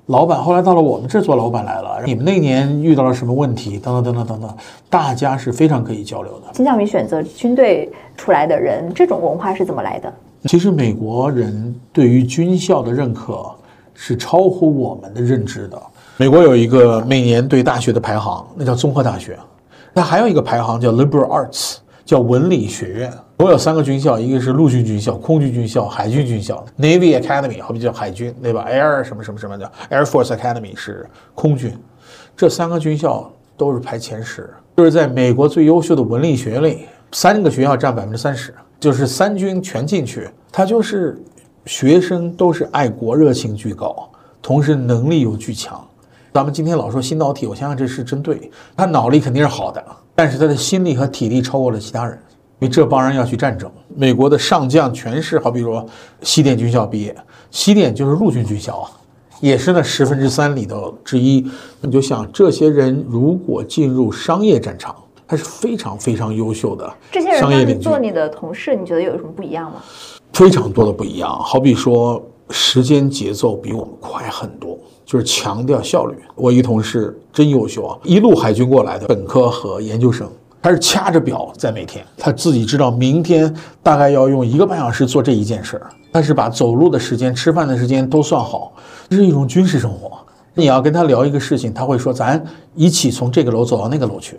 老板后来到了我们这做老板来了，你们那年遇到了什么问题？等等等等等等，大家是非常可以交流的。倾向于选择军队出来的人，这种文化是怎么来的？其实美国人对于军校的认可是超乎我们的认知的。美国有一个每年对大学的排行，那叫综合大学。那还有一个排行叫 Liberal Arts，叫文理学院。我有三个军校，一个是陆军军校、空军军校、海军军校 （Navy Academy），好比叫海军，对吧？Air 什么什么什么叫 Air Force Academy 是空军。这三个军校都是排前十，就是在美国最优秀的文理学院里，三个学校占百分之三十。就是三军全进去，他就是学生都是爱国热情巨高，同时能力又巨强。咱们今天老说心脑体，我想想这是真对。他脑力肯定是好的，但是他的心力和体力超过了其他人，因为这帮人要去战争。美国的上将全是好比说西点军校毕业，西点就是陆军军校啊，也是那十分之三里头之一。你就想这些人如果进入商业战场。他是非常非常优秀的这些人做你的同事，你觉得有什么不一样吗？非常多的不一样，好比说时间节奏比我们快很多，就是强调效率。我一同事真优秀啊，一路海军过来的本科和研究生，他是掐着表在每天，他自己知道明天大概要用一个半小时做这一件事儿，但是把走路的时间、吃饭的时间都算好，这是一种军事生活。你要跟他聊一个事情，他会说：“咱一起从这个楼走到那个楼去。”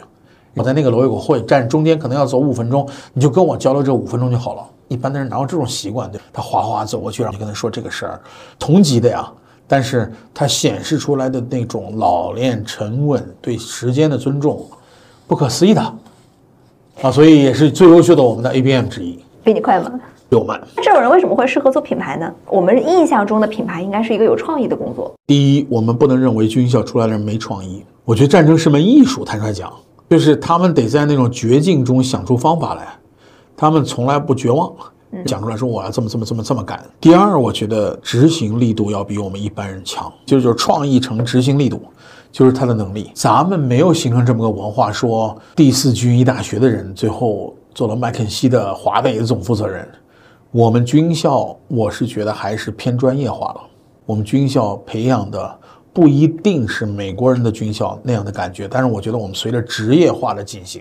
我在那个楼有个会，站中间可能要走五分钟，你就跟我交流这五分钟就好了。一般的人哪有这种习惯？对，他哗哗走过去，然后就跟他说这个事儿，同级的呀。但是他显示出来的那种老练、沉稳、对时间的尊重，不可思议的啊！所以也是最优秀的我们的 ABM 之一。比你快吗？比我慢。这种人为什么会适合做品牌呢？我们印象中的品牌应该是一个有创意的工作。第一，我们不能认为军校出来的人没创意。我觉得战争是门艺术，坦率讲。就是他们得在那种绝境中想出方法来，他们从来不绝望，讲出来说我要这么这么这么这么干。第二，我觉得执行力度要比我们一般人强，就是就是创意成执行力度，就是他的能力。咱们没有形成这么个文化，说第四军医大学的人最后做了麦肯锡的华北的总负责人。我们军校，我是觉得还是偏专业化了。我们军校培养的。不一定是美国人的军校那样的感觉，但是我觉得我们随着职业化的进行，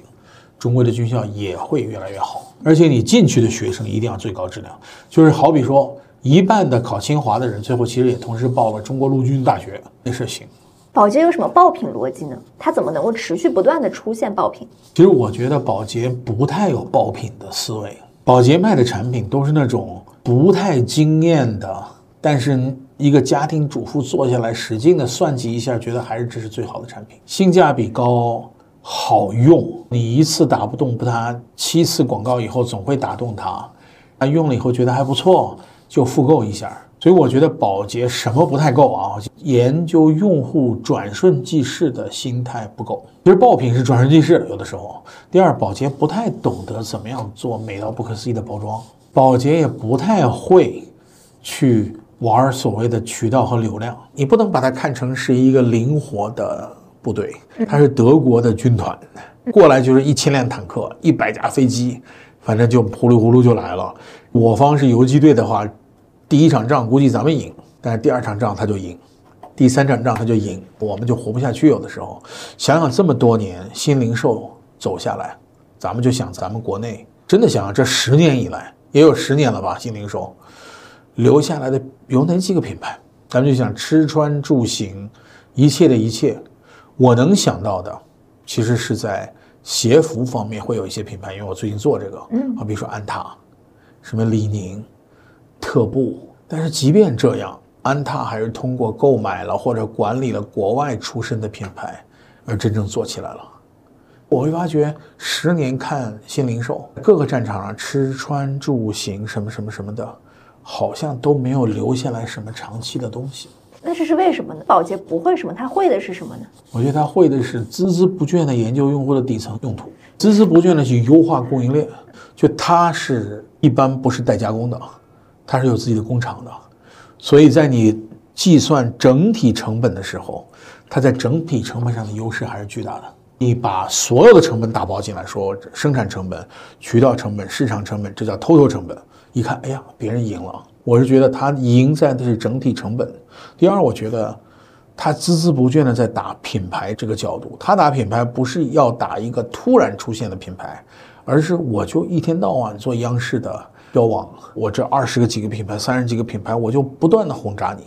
中国的军校也会越来越好。而且你进去的学生一定要最高质量，就是好比说一半的考清华的人，最后其实也同时报了中国陆军大学，那是行。保洁有什么爆品逻辑呢？它怎么能够持续不断的出现爆品？其实我觉得保洁不太有爆品的思维，保洁卖的产品都是那种不太惊艳的。但是一个家庭主妇坐下来使劲的算计一下，觉得还是这是最好的产品，性价比高，好用。你一次打不动它，七次广告以后总会打动它。他用了以后觉得还不错，就复购一下。所以我觉得保洁什么不太够啊？研究用户转瞬即逝的心态不够。其实爆品是转瞬即逝，有的时候。第二，保洁不太懂得怎么样做美到不可思议的包装，保洁也不太会去玩所谓的渠道和流量。你不能把它看成是一个灵活的部队，它是德国的军团，过来就是一千辆坦克、一百架飞机，反正就呼噜呼噜就来了。我方是游击队的话。第一场仗估计咱们赢，但是第二场仗他就赢，第三场仗他就赢，我们就活不下去。有的时候，想想这么多年新零售走下来，咱们就想咱们国内真的想想这十年以来也有十年了吧？新零售留下来的有哪几个品牌？咱们就想吃穿住行一切的一切，我能想到的，其实是在鞋服方面会有一些品牌，因为我最近做这个，嗯，好比如说安踏，什么李宁。特步，但是即便这样，安踏还是通过购买了或者管理了国外出身的品牌，而真正做起来了。我会发觉，十年看新零售，各个战场上吃穿住行什么什么什么的，好像都没有留下来什么长期的东西。那这是为什么呢？宝洁不会什么，他会的是什么呢？我觉得他会的是孜孜不倦的研究用户的底层用途，孜孜不倦的去优化供应链。就它是一般不是代加工的。它是有自己的工厂的，所以在你计算整体成本的时候，它在整体成本上的优势还是巨大的。你把所有的成本打包进来，说生产成本、渠道成本、市场成本，这叫 total 成本。一看，哎呀，别人赢了。我是觉得他赢在的是整体成本。第二，我觉得他孜孜不倦的在打品牌这个角度。他打品牌不是要打一个突然出现的品牌，而是我就一天到晚做央视的。标网，我这二十个几个品牌，三十几个品牌，我就不断的轰炸你。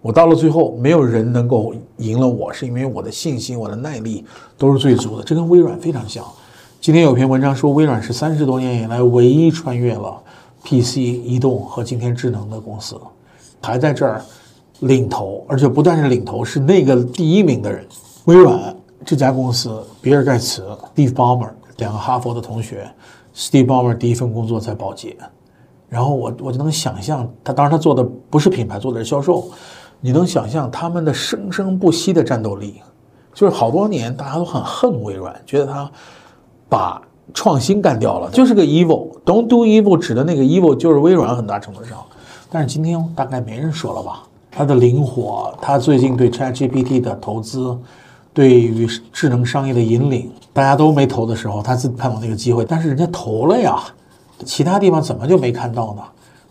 我到了最后，没有人能够赢了我，是因为我的信心、我的耐力都是最足的。这跟微软非常像。今天有篇文章说，微软是三十多年以来唯一穿越了 PC、移动和今天智能的公司，还在这儿领头，而且不但是领头，是那个第一名的人。微软这家公司，比尔盖茨、Steve Ballmer 两个哈佛的同学。Steve Ballmer 第一份工作在宝洁，然后我我就能想象他，当然他做的不是品牌，做的是销售。你能想象他们的生生不息的战斗力，就是好多年大家都很恨微软，觉得他把创新干掉了，就是个 evil。Don't do evil 指的那个 evil 就是微软，很大程度上。但是今天大概没人说了吧？它的灵活，它最近对 ChatGPT 的投资。对于智能商业的引领，大家都没投的时候，他自己看到那个机会，但是人家投了呀，其他地方怎么就没看到呢？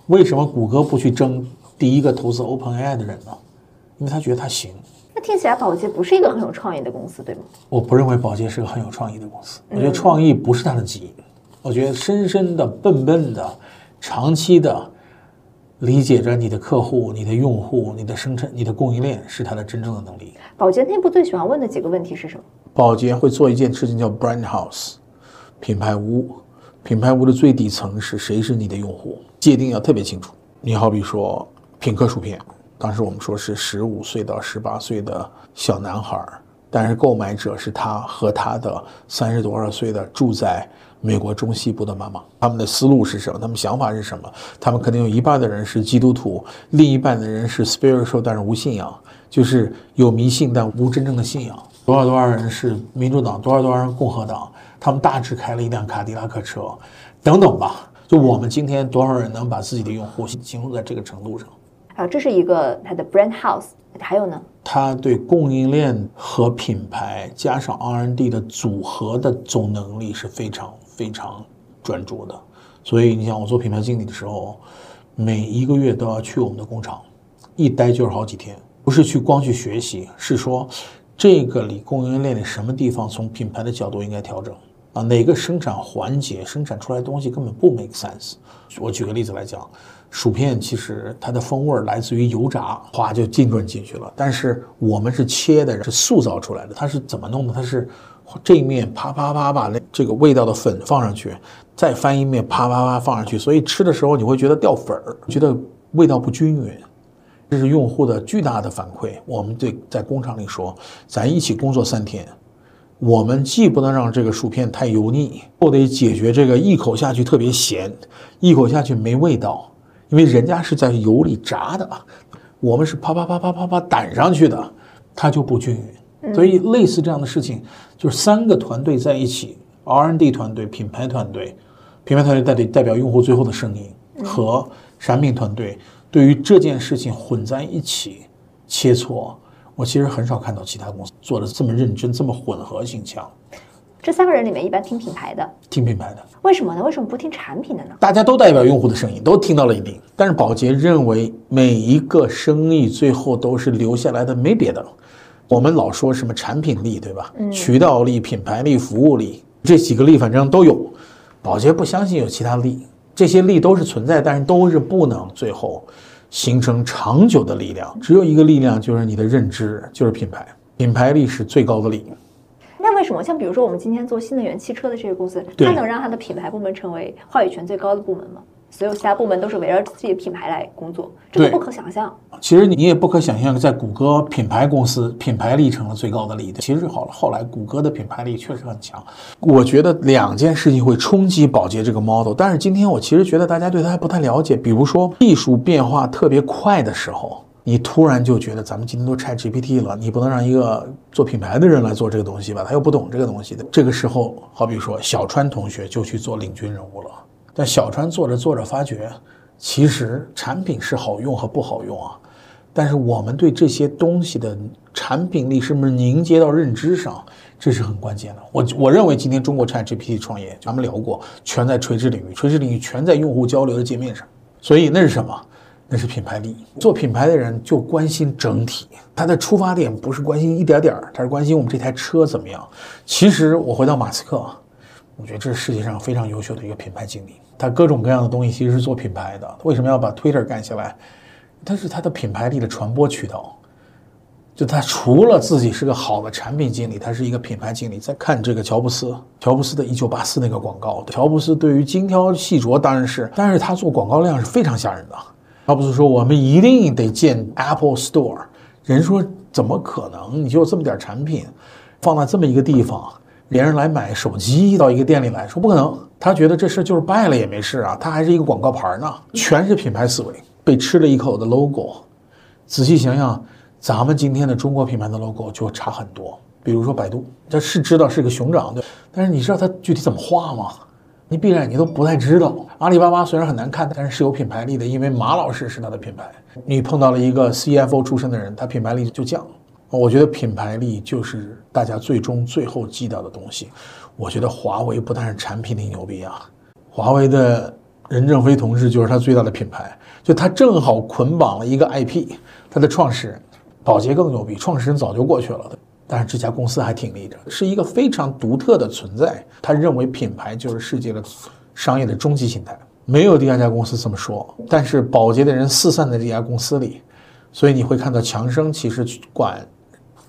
为什么谷歌不去争第一个投资 OpenAI 的人呢？因为他觉得他行。那听起来宝洁不是一个很有创意的公司，对吗？我不认为宝洁是个很有创意的公司，我觉得创意不是它的基因，我觉得深深的、笨笨的、长期的。理解着你的客户、你的用户、你的生产、你的供应链是它的真正的能力。宝洁内部最喜欢问的几个问题是什么？宝洁会做一件事情叫 brand house，品牌屋。品牌屋的最底层是谁是你的用户，界定要特别清楚。你好比说品客薯片，当时我们说是十五岁到十八岁的小男孩，但是购买者是他和他的三十多少岁的住在。美国中西部的妈妈，他们的思路是什么？他们想法是什么？他们肯定有一半的人是基督徒，另一半的人是 spiritual，但是无信仰，就是有迷信但无真正的信仰。多少多少人是民主党，多少多少人共和党，他们大致开了一辆卡迪拉克车，等等吧。就我们今天多少人能把自己的用户形容在这个程度上？啊，这是一个它的 brand house，还有呢？它对供应链和品牌加上 R&D 的组合的总能力是非常。非常专注的，所以你想我做品牌经理的时候，每一个月都要去我们的工厂，一待就是好几天。不是去光去学习，是说这个里供应链里什么地方从品牌的角度应该调整啊？哪个生产环节生产出来的东西根本不 make sense？我举个例子来讲，薯片其实它的风味来自于油炸，哗就浸润进去了。但是我们是切的，是塑造出来的，它是怎么弄的？它是。这一面啪啪啪把那这个味道的粉放上去，再翻一面啪啪啪放上去，所以吃的时候你会觉得掉粉儿，觉得味道不均匀，这是用户的巨大的反馈。我们对在工厂里说，咱一起工作三天，我们既不能让这个薯片太油腻，又得解决这个一口下去特别咸，一口下去没味道，因为人家是在油里炸的，我们是啪啪啪啪啪啪掸上去的，它就不均匀。所以类似这样的事情，就是三个团队在一起，R&D 团队、品牌团队。品牌团队代表代表用户最后的声音和产品团队对于这件事情混在一起切磋，我其实很少看到其他公司做的这么认真、这么混合性强。这三个人里面一般听品牌的，听品牌的，为什么呢？为什么不听产品的呢？大家都代表用户的声音，都听到了一定。但是宝洁认为每一个生意最后都是留下来的，没别的。我们老说什么产品力，对吧？渠道力、品牌力、服务力，这几个力反正都有。宝洁不相信有其他力，这些力都是存在，但是都是不能最后形成长久的力量。只有一个力量，就是你的认知，就是品牌，品牌力是最高的力。那为什么像比如说我们今天做新能源汽车的这个公司，它能让它的品牌部门成为话语权最高的部门吗？所有其他部门都是围绕自己的品牌来工作，这个不可想象。其实你也不可想象，在谷歌品牌公司，品牌力成了最高的力的。其实好了，后来谷歌的品牌力确实很强。我觉得两件事情会冲击宝洁这个 model，但是今天我其实觉得大家对它还不太了解。比如说技术变化特别快的时候，你突然就觉得咱们今天都拆 GPT 了，你不能让一个做品牌的人来做这个东西吧？他又不懂这个东西的。这个时候，好比说小川同学就去做领军人物了。但小川做着做着发觉，其实产品是好用和不好用啊。但是我们对这些东西的产品力是不是凝结到认知上，这是很关键的。我我认为今天中国拆 GPT 创业，咱们聊过，全在垂直领域，垂直领域全在用户交流的界面上。所以那是什么？那是品牌力。做品牌的人就关心整体，他的出发点不是关心一点点儿，他是关心我们这台车怎么样。其实我回到马斯克。我觉得这是世界上非常优秀的一个品牌经理，他各种各样的东西其实是做品牌的。为什么要把 Twitter 干下来？他是他的品牌力的传播渠道。就他除了自己是个好的产品经理，他是一个品牌经理。再看这个乔布斯，乔布斯的一九八四那个广告，乔布斯对于精挑细琢当然是，但是他做广告量是非常吓人的。乔布斯说：“我们一定得建 Apple Store。”人说：“怎么可能？你就这么点产品，放在这么一个地方？”别人来买手机到一个店里来说不可能，他觉得这事就是败了也没事啊，他还是一个广告牌呢，全是品牌思维，被吃了一口的 logo。仔细想想，咱们今天的中国品牌的 logo 就差很多。比如说百度，他是知道是个熊掌，对，但是你知道它具体怎么画吗？你闭着眼睛都不太知道。阿里巴巴虽然很难看，但是是有品牌力的，因为马老师是他的品牌。你碰到了一个 CFO 出身的人，他品牌力就降。我觉得品牌力就是大家最终最后记到的东西。我觉得华为不但是产品力牛逼啊，华为的任正非同志就是他最大的品牌，就他正好捆绑了一个 IP，他的创始人，宝洁更牛逼，创始人早就过去了，但是这家公司还挺立着，是一个非常独特的存在。他认为品牌就是世界的商业的终极形态，没有第二家公司这么说。但是宝洁的人四散在这家公司里，所以你会看到强生其实管。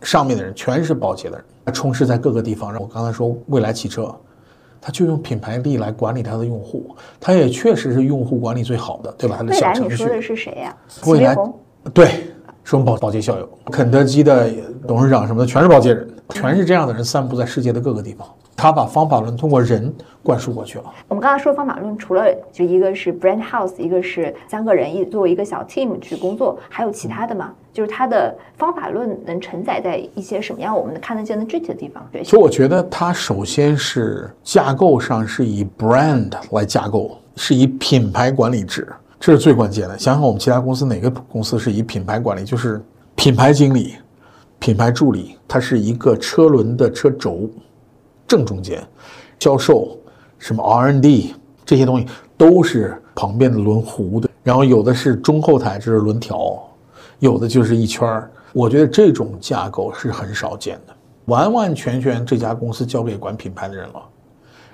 上面的人全是保洁的人，他充斥在各个地方。我刚才说未来汽车，他就用品牌力来管理他的用户，他也确实是用户管理最好的，对吧？未来你说的是谁呀？未来对，是我们保保洁校友，肯德基的董事长什么的全是保洁人，全是这样的人散布在世界的各个地方。他把方法论通过人灌输过去了。我们刚才说方法论，除了就一个是 brand house，一个是三个人一作为一个小 team 去工作，还有其他的吗？就是它的方法论能承载在一些什么样我们看得见的具体的地方？所以我觉得它首先是架构上是以 brand 来架构，是以品牌管理制，这是最关键的。想想我们其他公司哪个公司是以品牌管理？就是品牌经理、品牌助理，它是一个车轮的车轴。正中间，销售什么 R&D 这些东西都是旁边的轮弧的，然后有的是中后台，这是轮条，有的就是一圈儿。我觉得这种架构是很少见的，完完全全这家公司交给管品牌的人了。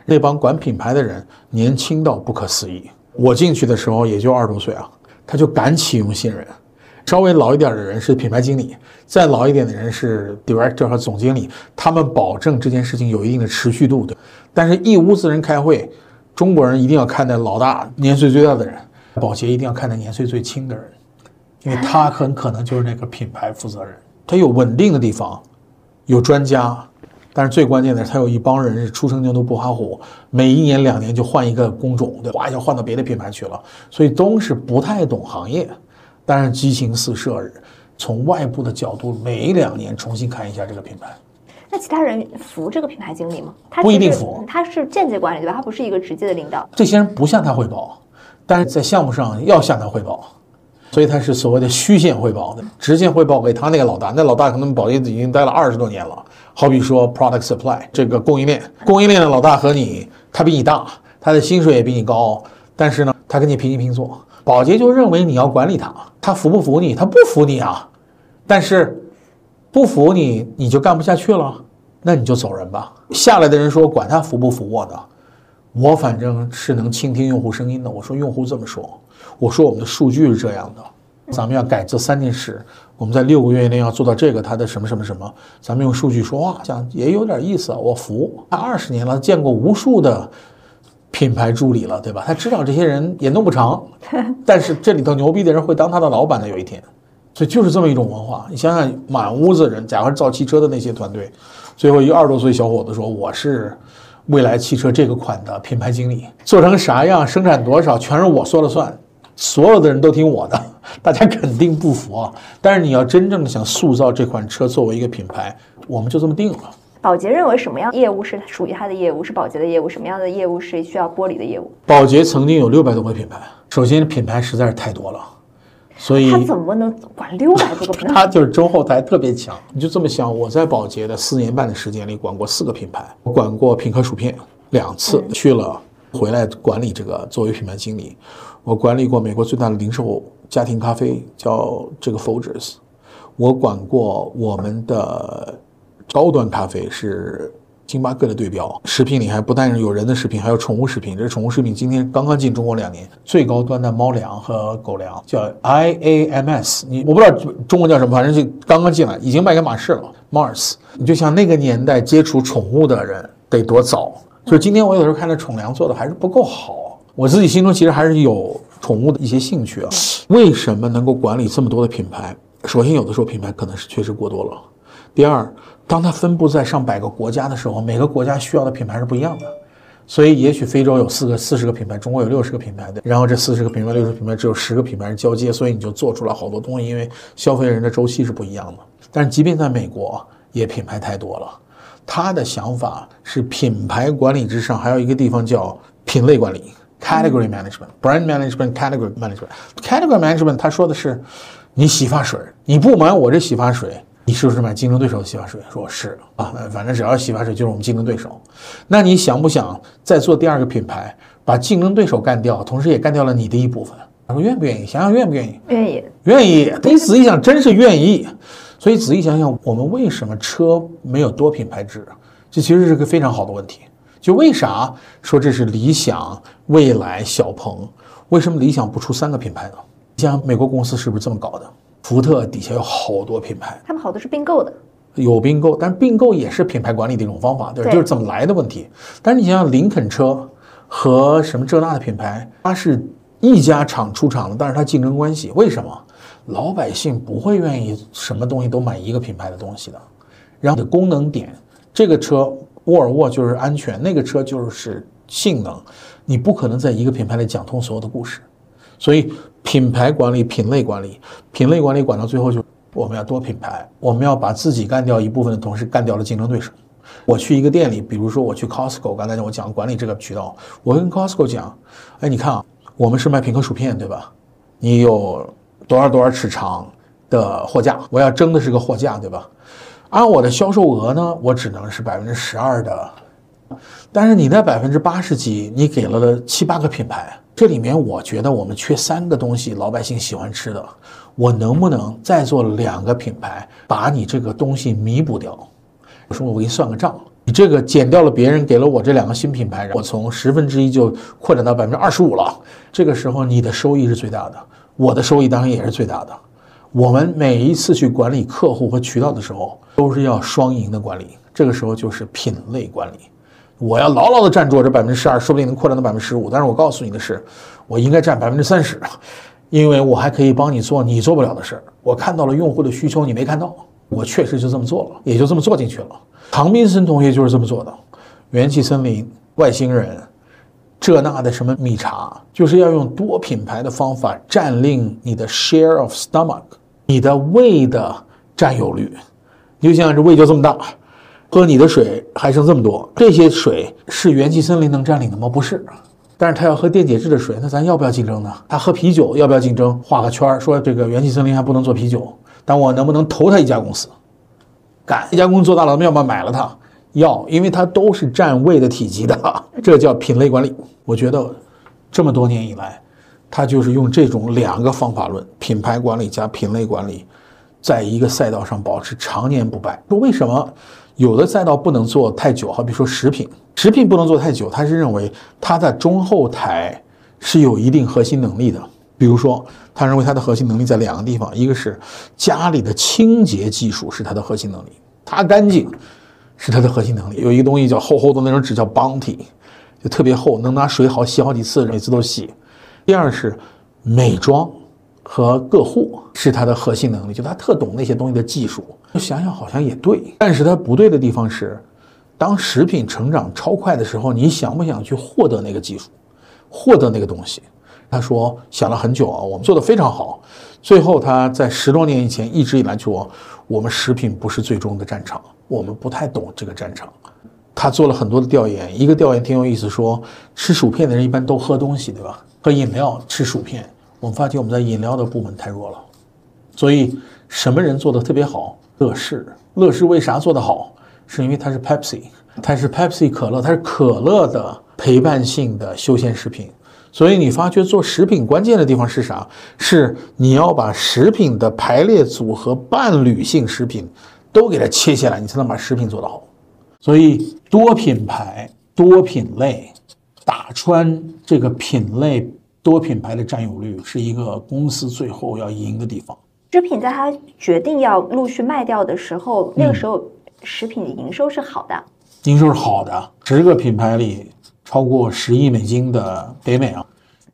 那帮管品牌的人年轻到不可思议，我进去的时候也就二十多岁啊，他就敢启用新人。稍微老一点的人是品牌经理，再老一点的人是 director 和总经理，他们保证这件事情有一定的持续度的。但是，一屋子人开会，中国人一定要看待老大年岁最大的人，保洁一定要看待年岁最轻的人，因为他很可能就是那个品牌负责人。他有稳定的地方，有专家，但是最关键的是他有一帮人是初生牛犊不怕虎，每一年两年就换一个工种，对，哗一下换到别的品牌去了，所以都是不太懂行业，但是激情四射，从外部的角度每两年重新看一下这个品牌。那其他人服这个品牌经理吗？他不一定服他是间接管理对吧？他不是一个直接的领导。这些人不向他汇报，但是在项目上要向他汇报，所以他是所谓的虚线汇报的，直接汇报给他那个老大，那老大可能保洁已经待了二十多年了。好比说 product supply 这个供应链，供应链的老大和你，他比你大，他的薪水也比你高，但是呢，他跟你平起平坐。保洁就认为你要管理他，他服不服你？他不服你啊，但是不服你，你就干不下去了，那你就走人吧。下来的人说，管他服不服我的？我反正是能倾听用户声音的。我说用户这么说，我说我们的数据是这样的，咱们要改这三件事，我们在六个月内要做到这个，它的什么什么什么，咱们用数据说，话，讲也有点意思啊，我服。他二十年了，见过无数的品牌助理了，对吧？他知道这些人也弄不长，但是这里头牛逼的人会当他的老板的，有一天。所以就是这么一种文化。你想想，满屋子人，假如造汽车的那些团队，最后一个二十多岁小伙子说：“我是未来汽车这个款的品牌经理，做成啥样，生产多少，全是我说了算，所有的人都听我的。”大家肯定不服啊！但是你要真正的想塑造这款车作为一个品牌，我们就这么定了。保洁认为什么样业务是属于它的业务，是保洁的业务；什么样的业务是需要剥离的业务？宝洁曾经有六百多个品牌，首先品牌实在是太多了，所以他怎么能管六百多个品牌？他就是中后台特别强。你就这么想，我在宝洁的四年半的时间里管过四个品牌，我管过品客薯片两次，去了回来管理这个作为品牌经理。我管理过美国最大的零售家庭咖啡，叫这个 Folgers。我管过我们的高端咖啡是星巴克的对标，食品里还不但是有人的食品，还有宠物食品。这宠物食品今天刚刚进中国两年，最高端的猫粮和狗粮叫 IAMS，你我不知道中文叫什么，反正就刚刚进来，已经卖给马氏了。Mars，你就像那个年代接触宠物的人得多早，所以今天我有时候看着宠粮做的还是不够好，我自己心中其实还是有宠物的一些兴趣啊。为什么能够管理这么多的品牌？首先，有的时候品牌可能是确实过多了。第二，当它分布在上百个国家的时候，每个国家需要的品牌是不一样的。所以，也许非洲有四个、四十个品牌，中国有六十个品牌的，然后这四十个品牌、六十个品牌只有十个品牌是交接，所以你就做出了好多东西，因为消费人的周期是不一样的。但是，即便在美国，也品牌太多了。他的想法是品牌管理之上还有一个地方叫品类管理 （category management）、brand management、category management。category management 他说的是，你洗发水，你不买我这洗发水。你是不是买竞争对手的洗发水？说是啊，反正只要洗发水就是我们竞争对手。那你想不想再做第二个品牌，把竞争对手干掉，同时也干掉了你的一部分？他说愿不愿意？想想愿不愿意？愿意，愿意。你仔细想，真是愿意。所以仔细想想，我们为什么车没有多品牌制？这其实是个非常好的问题。就为啥说这是理想、未来、小鹏？为什么理想不出三个品牌呢？像美国公司是不是这么搞的？福特底下有好多品牌，他们好多是并购的，有并购，但是并购也是品牌管理的一种方法，对？对就是怎么来的问题。但是你想想，林肯车和什么这那的品牌，它是一家厂出厂的，但是它竞争关系，为什么？老百姓不会愿意什么东西都买一个品牌的东西的。然后的功能点，这个车沃尔沃就是安全，那个车就是性能，你不可能在一个品牌里讲通所有的故事。所以品牌管理、品类管理、品类管理管到最后就我们要多品牌，我们要把自己干掉一部分的同时干掉了竞争对手。我去一个店里，比如说我去 Costco，刚才我讲管理这个渠道，我跟 Costco 讲，哎，你看啊，我们是卖品客薯片，对吧？你有多少多少尺长的货架，我要争的是个货架，对吧？按我的销售额呢，我只能是百分之十二的，但是你那百分之八十几，你给了七八个品牌，这里面我觉得我们缺三个东西，老百姓喜欢吃的，我能不能再做两个品牌，把你这个东西弥补掉？我说我给你算个账，你这个减掉了别人给了我这两个新品牌，我从十分之一就扩展到百分之二十五了。这个时候你的收益是最大的，我的收益当然也是最大的。我们每一次去管理客户和渠道的时候，都是要双赢的管理。这个时候就是品类管理，我要牢牢的占住这百分之十二，说不定能扩展到百分之十五。但是我告诉你的是，我应该占百分之三十，因为我还可以帮你做你做不了的事儿。我看到了用户的需求，你没看到，我确实就这么做了，也就这么做进去了。唐斌森同学就是这么做的，元气森林、外星人，这那的什么米茶，就是要用多品牌的方法占领你的 share of stomach，你的胃的占有率。你就想想这胃就这么大，喝你的水还剩这么多，这些水是元气森林能占领的吗？不是。但是他要喝电解质的水，那咱要不要竞争呢？他喝啤酒要不要竞争？画个圈儿说这个元气森林还不能做啤酒，但我能不能投他一家公司？干一家公司做大了，咱们要不要买了它？要，因为它都是占位的体积的，这叫品类管理。我觉得这么多年以来，他就是用这种两个方法论：品牌管理加品类管理，在一个赛道上保持常年不败。说为什么有的赛道不能做太久？好比说食品，食品不能做太久，他是认为它在中后台是有一定核心能力的。比如说，他认为它的核心能力在两个地方，一个是家里的清洁技术是它的核心能力，它干净是它的核心能力。有一个东西叫厚厚的那种纸叫 Bounty，就特别厚，能拿水好洗好几次，每次都洗。第二是美妆和个护是它的核心能力，就他特懂那些东西的技术。想想好像也对，但是它不对的地方是，当食品成长超快的时候，你想不想去获得那个技术，获得那个东西？他说想了很久啊，我们做的非常好。最后他在十多年以前一直以来就说，我们食品不是最终的战场，我们不太懂这个战场。他做了很多的调研，一个调研挺有意思，说吃薯片的人一般都喝东西，对吧？喝饮料吃薯片，我们发现我们在饮料的部门太弱了。所以什么人做的特别好？乐事。乐事为啥做得好？是因为它是 Pepsi，它是 Pepsi 可乐，它是可乐的陪伴性的休闲食品。所以你发觉做食品关键的地方是啥？是你要把食品的排列组合、伴侣性食品都给它切下来，你才能把食品做得好。所以多品牌、多品类，打穿这个品类多品牌的占有率，是一个公司最后要赢的地方。食品在它决定要陆续卖掉的时候，那个时候食品的营收是好的，营收是好的，十个品牌里。超过十亿美金的北美啊，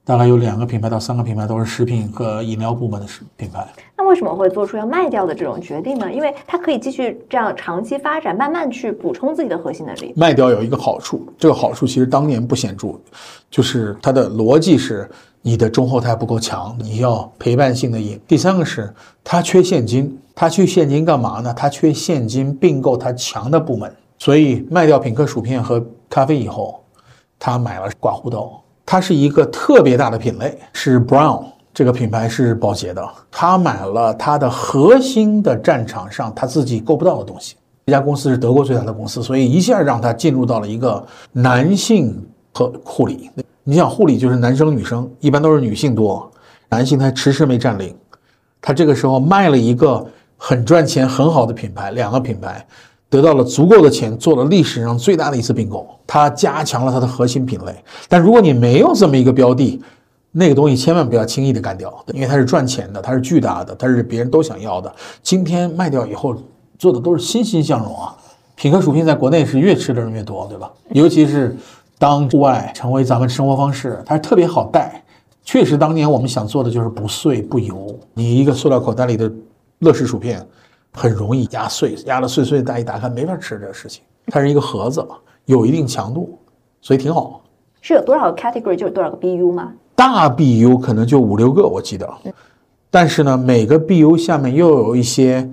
大概有两个品牌到三个品牌都是食品和饮料部门的食品牌。那为什么会做出要卖掉的这种决定呢？因为它可以继续这样长期发展，慢慢去补充自己的核心能力。卖掉有一个好处，这个好处其实当年不显著，就是它的逻辑是你的中后台不够强，你要陪伴性的赢。第三个是它缺现金，它缺现金干嘛呢？它缺现金并购它强的部门，所以卖掉品客薯片和咖啡以后。他买了刮胡刀，它是一个特别大的品类，是 Brown 这个品牌是保洁的。他买了它的核心的战场上他自己够不到的东西。这家公司是德国最大的公司，所以一下让他进入到了一个男性和护理。你想护理就是男生女生，一般都是女性多，男性他迟迟没占领。他这个时候卖了一个很赚钱很好的品牌，两个品牌。得到了足够的钱，做了历史上最大的一次并购，它加强了它的核心品类。但如果你没有这么一个标的，那个东西千万不要轻易的干掉，因为它是赚钱的，它是巨大的，它是别人都想要的。今天卖掉以后，做的都是欣欣向荣啊！品客薯片在国内是越吃的人越多，对吧？尤其是当户外成为咱们生活方式，它是特别好带。确实，当年我们想做的就是不碎不油。你一个塑料口袋里的乐事薯片。很容易压碎，压的碎碎的，一打开没法吃这个事情。它是一个盒子，有一定强度，所以挺好。是有多少个 category 就有多少个 BU 吗？大 BU 可能就五六个，我记得。但是呢，每个 BU 下面又有一些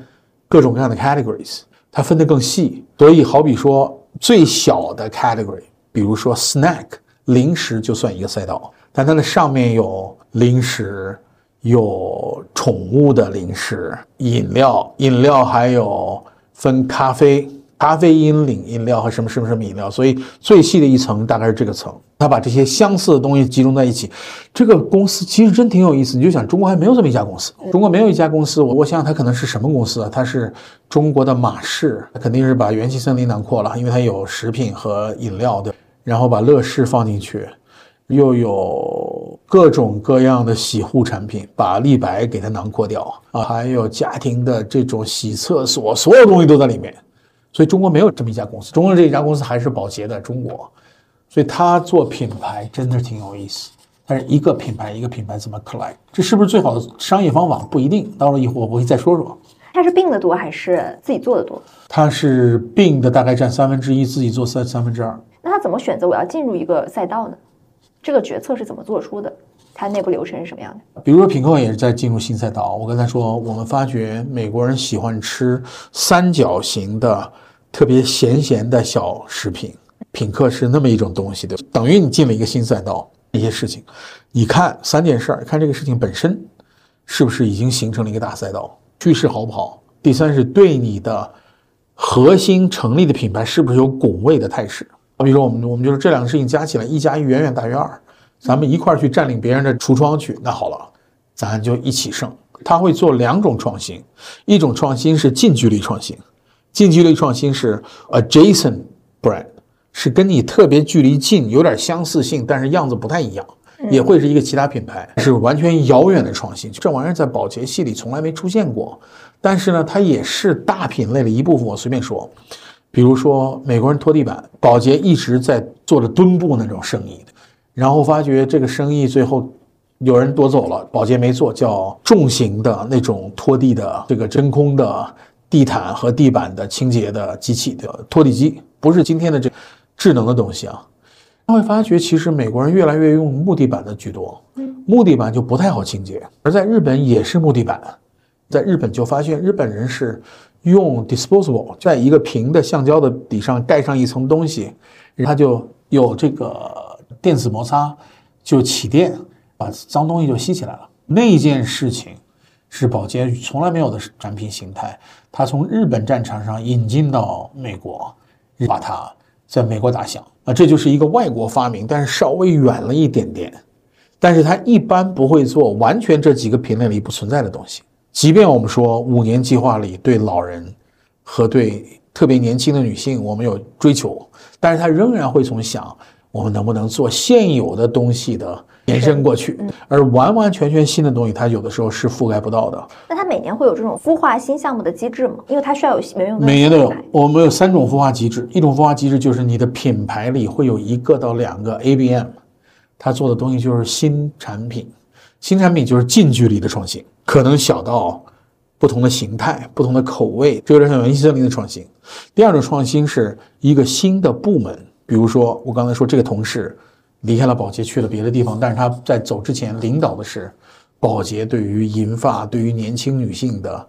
各种各样的 categories，它分得更细。所以好比说最小的 category，比如说 snack 零食就算一个赛道，但它的上面有零食。有宠物的零食、饮料，饮料还有分咖啡、咖啡因领饮料和什么什么什么饮料，所以最细的一层大概是这个层。他把这些相似的东西集中在一起，这个公司其实真挺有意思。你就想，中国还没有这么一家公司，中国没有一家公司。我我想想，它可能是什么公司啊？它是中国的马氏，肯定是把元气森林囊括了，因为它有食品和饮料的，然后把乐事放进去。又有各种各样的洗护产品，把立白给它囊括掉啊，还有家庭的这种洗厕所，所有东西都在里面。所以中国没有这么一家公司，中国这一家公司还是保洁的中国，所以他做品牌真的挺有意思。但是一个品牌一个品牌怎么 collect，这是不是最好的商业方法不一定。到了以后我会再说说。他是并的多还是自己做的多？他是并的大概占三分之一，自己做三三分之二。那他怎么选择我要进入一个赛道呢？这个决策是怎么做出的？它内部流程是什么样的？比如说品客也是在进入新赛道。我刚才说，我们发觉美国人喜欢吃三角形的、特别咸咸的小食品，品客是那么一种东西的，等于你进了一个新赛道。一些事情，你看三件事儿，看这个事情本身是不是已经形成了一个大赛道，趋势好不好？第三是对你的核心成立的品牌是不是有拱卫的态势？比如说我们我们就是这两个事情加起来，一加一远远大于二。咱们一块儿去占领别人的橱窗去，那好了，咱就一起胜。他会做两种创新，一种创新是近距离创新，近距离创新是 adjacent brand，是跟你特别距离近，有点相似性，但是样子不太一样，也会是一个其他品牌，是完全遥远的创新。这玩意儿在保洁系里从来没出现过，但是呢，它也是大品类的一部分。我随便说，比如说美国人拖地板，保洁一直在做着墩布那种生意。然后发觉这个生意最后有人夺走了，保洁没做，叫重型的那种拖地的这个真空的地毯和地板的清洁的机器的拖地机，不是今天的这智能的东西啊。他会发觉其实美国人越来越用木地板的居多，木地板就不太好清洁，而在日本也是木地板，在日本就发现日本人是用 disposable，在一个平的橡胶的底上盖上一层东西，它就有这个。电子摩擦就起电，把脏东西就吸起来了。那件事情是宝洁从来没有的产品形态，它从日本战场上引进到美国，把它在美国打响啊，这就是一个外国发明，但是稍微远了一点点。但是它一般不会做完全这几个品类里不存在的东西。即便我们说五年计划里对老人和对特别年轻的女性我们有追求，但是它仍然会从想。我们能不能做现有的东西的延伸过去？而完完全全新的东西，它有的时候是覆盖不到的。那它每年会有这种孵化新项目的机制吗？因为它需要有没用的。每年都有。我们有三种孵化机制，一种孵化机制就是你的品牌里会有一个到两个 ABM，它做的东西就是新产品。新产品就是近距离的创新，可能小到不同的形态、不同的口味，这有点像元气森林的创新。第二种创新是一个新的部门。比如说，我刚才说这个同事离开了保洁，去了别的地方，但是他在走之前领导的是保洁对于银发、对于年轻女性的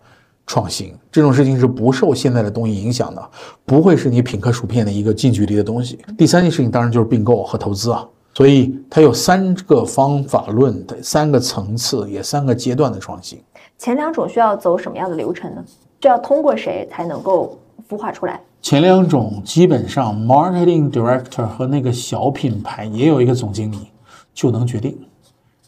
创新。这种事情是不受现在的东西影响的，不会是你品客薯片的一个近距离的东西。第三件事情当然就是并购和投资啊，所以它有三个方法论的三个层次，也三个阶段的创新。前两种需要走什么样的流程呢？这要通过谁才能够孵化出来？前两种基本上，marketing director 和那个小品牌也有一个总经理就能决定，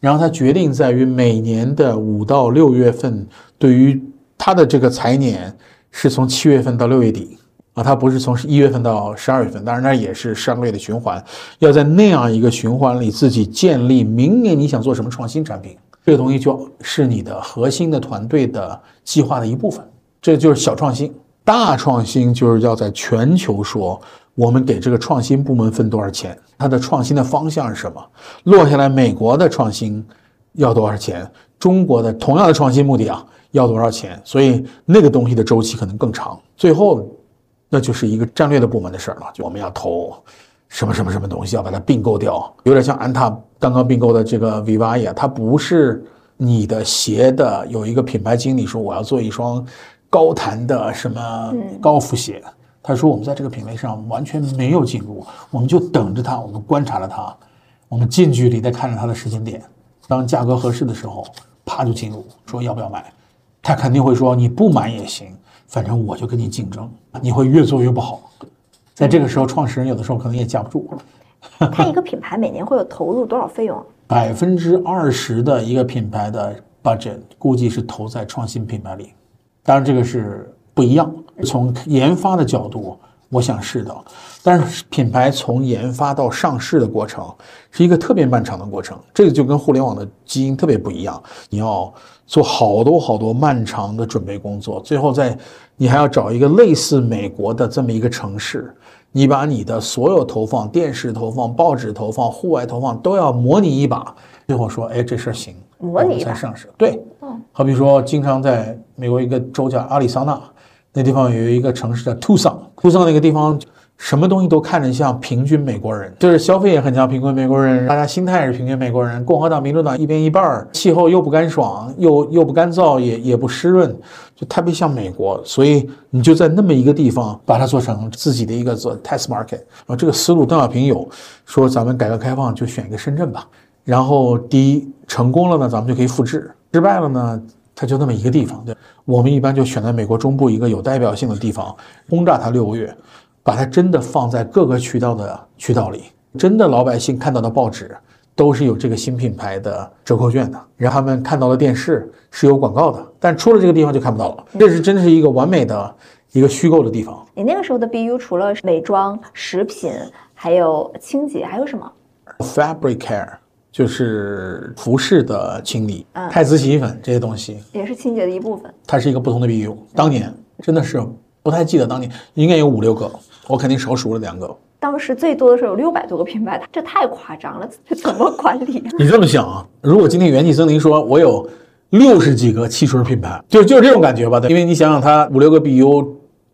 然后他决定在于每年的五到六月份，对于他的这个财年是从七月份到六月底啊，它不是从一月份到十二月份，当然那也是上个月的循环，要在那样一个循环里自己建立明年你想做什么创新产品，这个东西就是你的核心的团队的计划的一部分，这就是小创新。大创新就是要在全球说，我们给这个创新部门分多少钱，它的创新的方向是什么？落下来，美国的创新要多少钱？中国的同样的创新目的啊，要多少钱？所以那个东西的周期可能更长。最后，那就是一个战略的部门的事儿了，就我们要投什么什么什么东西，要把它并购掉，有点像安踏刚刚并购的这个 Viva 它不是你的鞋的有一个品牌经理说我要做一双。高弹的什么高尔夫鞋？他说我们在这个品类上完全没有进入，我们就等着它，我们观察了它，我们近距离的看着它的时间点，当价格合适的时候，啪就进入，说要不要买？他肯定会说你不买也行，反正我就跟你竞争，你会越做越不好。在这个时候，创始人有的时候可能也架不住。他一个品牌每年会有投入多少费用？百分之二十的一个品牌的 budget 估计是投在创新品牌里。当然，这个是不一样。从研发的角度，我想是的。但是品牌从研发到上市的过程是一个特别漫长的过程，这个就跟互联网的基因特别不一样。你要做好多好多漫长的准备工作，最后在你还要找一个类似美国的这么一个城市，你把你的所有投放、电视投放、报纸投放、户外投放都要模拟一把，最后说，哎，这事儿行，模拟才上市。对，好比说，经常在美国一个州叫阿里桑那，那地方有一个城市叫 Tucson，Tucson 那个地方。什么东西都看着像平均美国人，就是消费也很像平均美国人，大家心态也是平均美国人。共和党、民主党一边一半儿，气候又不干爽，又又不干燥，也也不湿润，就特别像美国。所以你就在那么一个地方把它做成自己的一个做 test market。啊，这个思路邓小平有说，咱们改革开放就选一个深圳吧。然后第一成功了呢，咱们就可以复制；失败了呢，它就那么一个地方。对，我们一般就选在美国中部一个有代表性的地方，轰炸它六个月。把它真的放在各个渠道的渠道里，真的老百姓看到的报纸都是有这个新品牌的折扣券的，然后他们看到的电视是有广告的，但出了这个地方就看不到了。这是真的是一个完美的一个虚构的地方。你那个时候的 BU 除了美妆、食品，还有清洁，还有什么？Fabric care 就是服饰的清理，太子洗衣粉这些东西也是清洁的一部分。它是一个不同的 BU。当年真的是不太记得，当年应该有五六个。我肯定少数了两个。当时最多的时候有六百多个品牌，这太夸张了，这怎么管理？你这么想啊？如果今天元气森林说我有六十几个汽水品牌，就就是这种感觉吧？因为你想想，它五六个 BU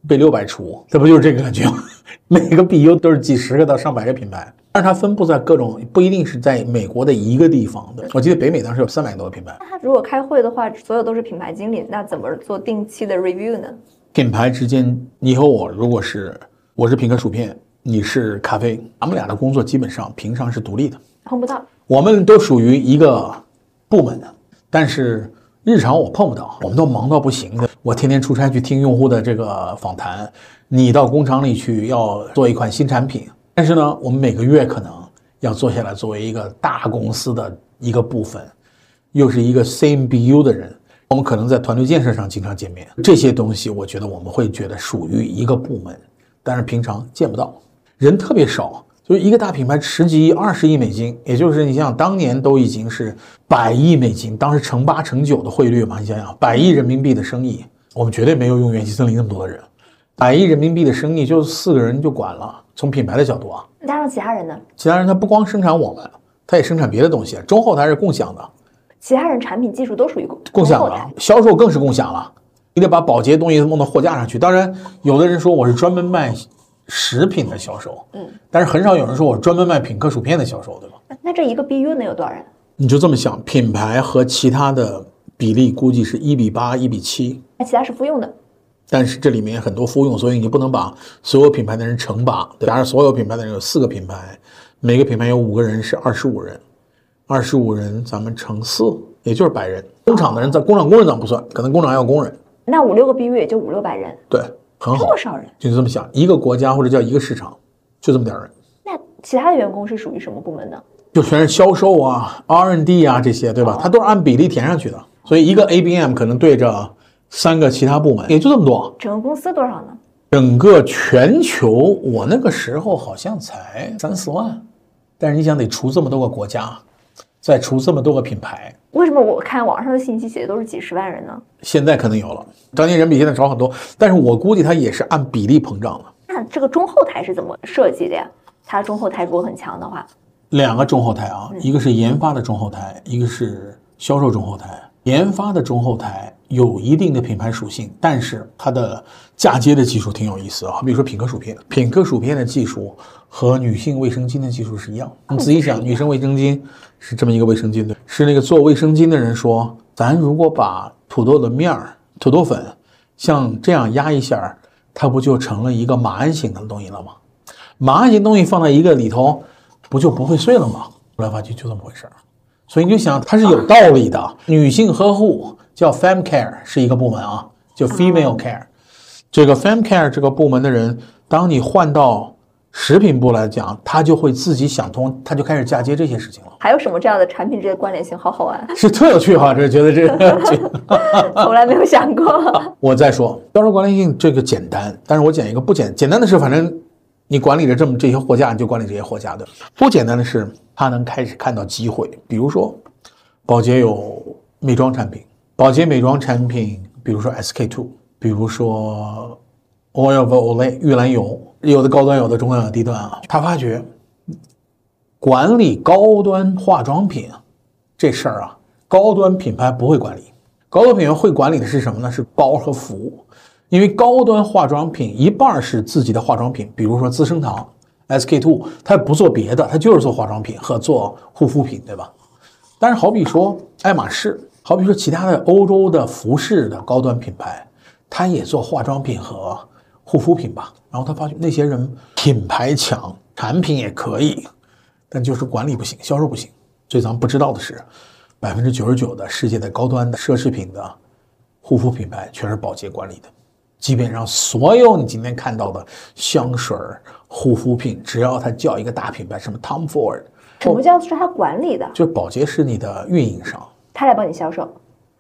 被六百除，这不就是这个感觉吗？每个 BU 都是几十个到上百个品牌，但是它分布在各种，不一定是在美国的一个地方的。我记得北美当时有三百多个品牌。那他如果开会的话，所有都是品牌经理，那怎么做定期的 review 呢？品牌之间，你和我如果是。我是品客薯片，你是咖啡，咱们俩的工作基本上平常是独立的，碰不到。我们都属于一个部门的，但是日常我碰不到，我们都忙到不行的。我天天出差去听用户的这个访谈，你到工厂里去要做一款新产品，但是呢，我们每个月可能要坐下来作为一个大公司的一个部分，又是一个 same BU 的人，我们可能在团队建设上经常见面，这些东西我觉得我们会觉得属于一个部门。但是平常见不到，人特别少，就是一个大品牌十几亿、二十亿美金，也就是你想想，当年都已经是百亿美金，当时乘八乘九的汇率嘛，你想想，百亿人民币的生意，我们绝对没有用元气森林那么多的人，百亿人民币的生意就四个人就管了。从品牌的角度啊，加上其他人呢？其他人他不光生产我们，他也生产别的东西，中后台是共享的。其他人产品技术都属于共共享的，销售更是共享了。你得把保洁东西弄到货架上去。当然，有的人说我是专门卖食品的销售，嗯，但是很少有人说我专门卖品客薯片的销售，对吧？那这一个 BU 能有多少人？你就这么想，品牌和其他的比例估计是一比八、一比七。那其他是复用的，但是这里面很多复用，所以你不能把所有品牌的人乘八。假如所有品牌的人有四个品牌，每个品牌有五个人，是二十五人，二十五人咱们乘四，也就是百人。工厂的人在工厂工人咱不算，可能工厂还有工人。那五六个 BU 也就五六百人，对，很少人，就这么想，一个国家或者叫一个市场，就这么点人。那其他的员工是属于什么部门呢？就全是销售啊、R&D 啊这些，对吧？它都是按比例填上去的。所以一个 ABM 可能对着三个其他部门，也就这么多。整个公司多少呢？整个全球，我那个时候好像才三四万，但是你想得除这么多个国家。再出这么多个品牌，为什么我看网上的信息写的都是几十万人呢？现在可能有了，当年人比现在少很多，但是我估计它也是按比例膨胀了。那这个中后台是怎么设计的呀？它中后台如果很强的话，两个中后台啊，一个是研发的中后台，一个是销售中后台。研发的中后台有一定的品牌属性，但是它的嫁接的技术挺有意思啊。比如说品客薯片，品客薯片的技术和女性卫生巾的技术是一样。你仔细想，女生卫生巾是这么一个卫生巾的，是那个做卫生巾的人说，咱如果把土豆的面儿、土豆粉像这样压一下，它不就成了一个马鞍形的东西了吗？马鞍形东西放在一个里头，不就不会碎了吗？后来发现就这么回事儿。所以你就想，它是有道理的。女性呵护叫 fem care，是一个部门啊，叫 female care。这个 fam care 这个部门的人，当你换到食品部来讲，他就会自己想通，他就开始嫁接这些事情了。还有什么这样的产品之间关联性？好好玩，是特有趣哈，这觉得这个 从来没有想过。我再说销售关联性这个简单，但是我讲一个不简简单的是，反正。你管理着这么这些货架，你就管理这些货架的。不简单的是，他能开始看到机会。比如说，宝洁有美妆产品，保洁美妆产品，比如说 SK two，比如说 Oil of Olay 玉兰油，有的高端，有的中端，有的低端啊。他发觉管理高端化妆品这事儿啊，高端品牌不会管理，高端品牌会管理的是什么呢？是包和服务。因为高端化妆品一半是自己的化妆品，比如说资生堂、SK two，它不做别的，它就是做化妆品和做护肤品，对吧？但是好比说爱马仕，好比说其他的欧洲的服饰的高端品牌，它也做化妆品和护肤品吧。然后他发现那些人品牌强，产品也可以，但就是管理不行，销售不行。所以咱们不知道的是，百分之九十九的世界的高端的奢侈品的护肤品牌全是宝洁管理的。基本上所有你今天看到的香水、护肤品，只要它叫一个大品牌，什么 Tom Ford，什么叫是他管理的？就宝洁是你的运营商，他来帮你销售，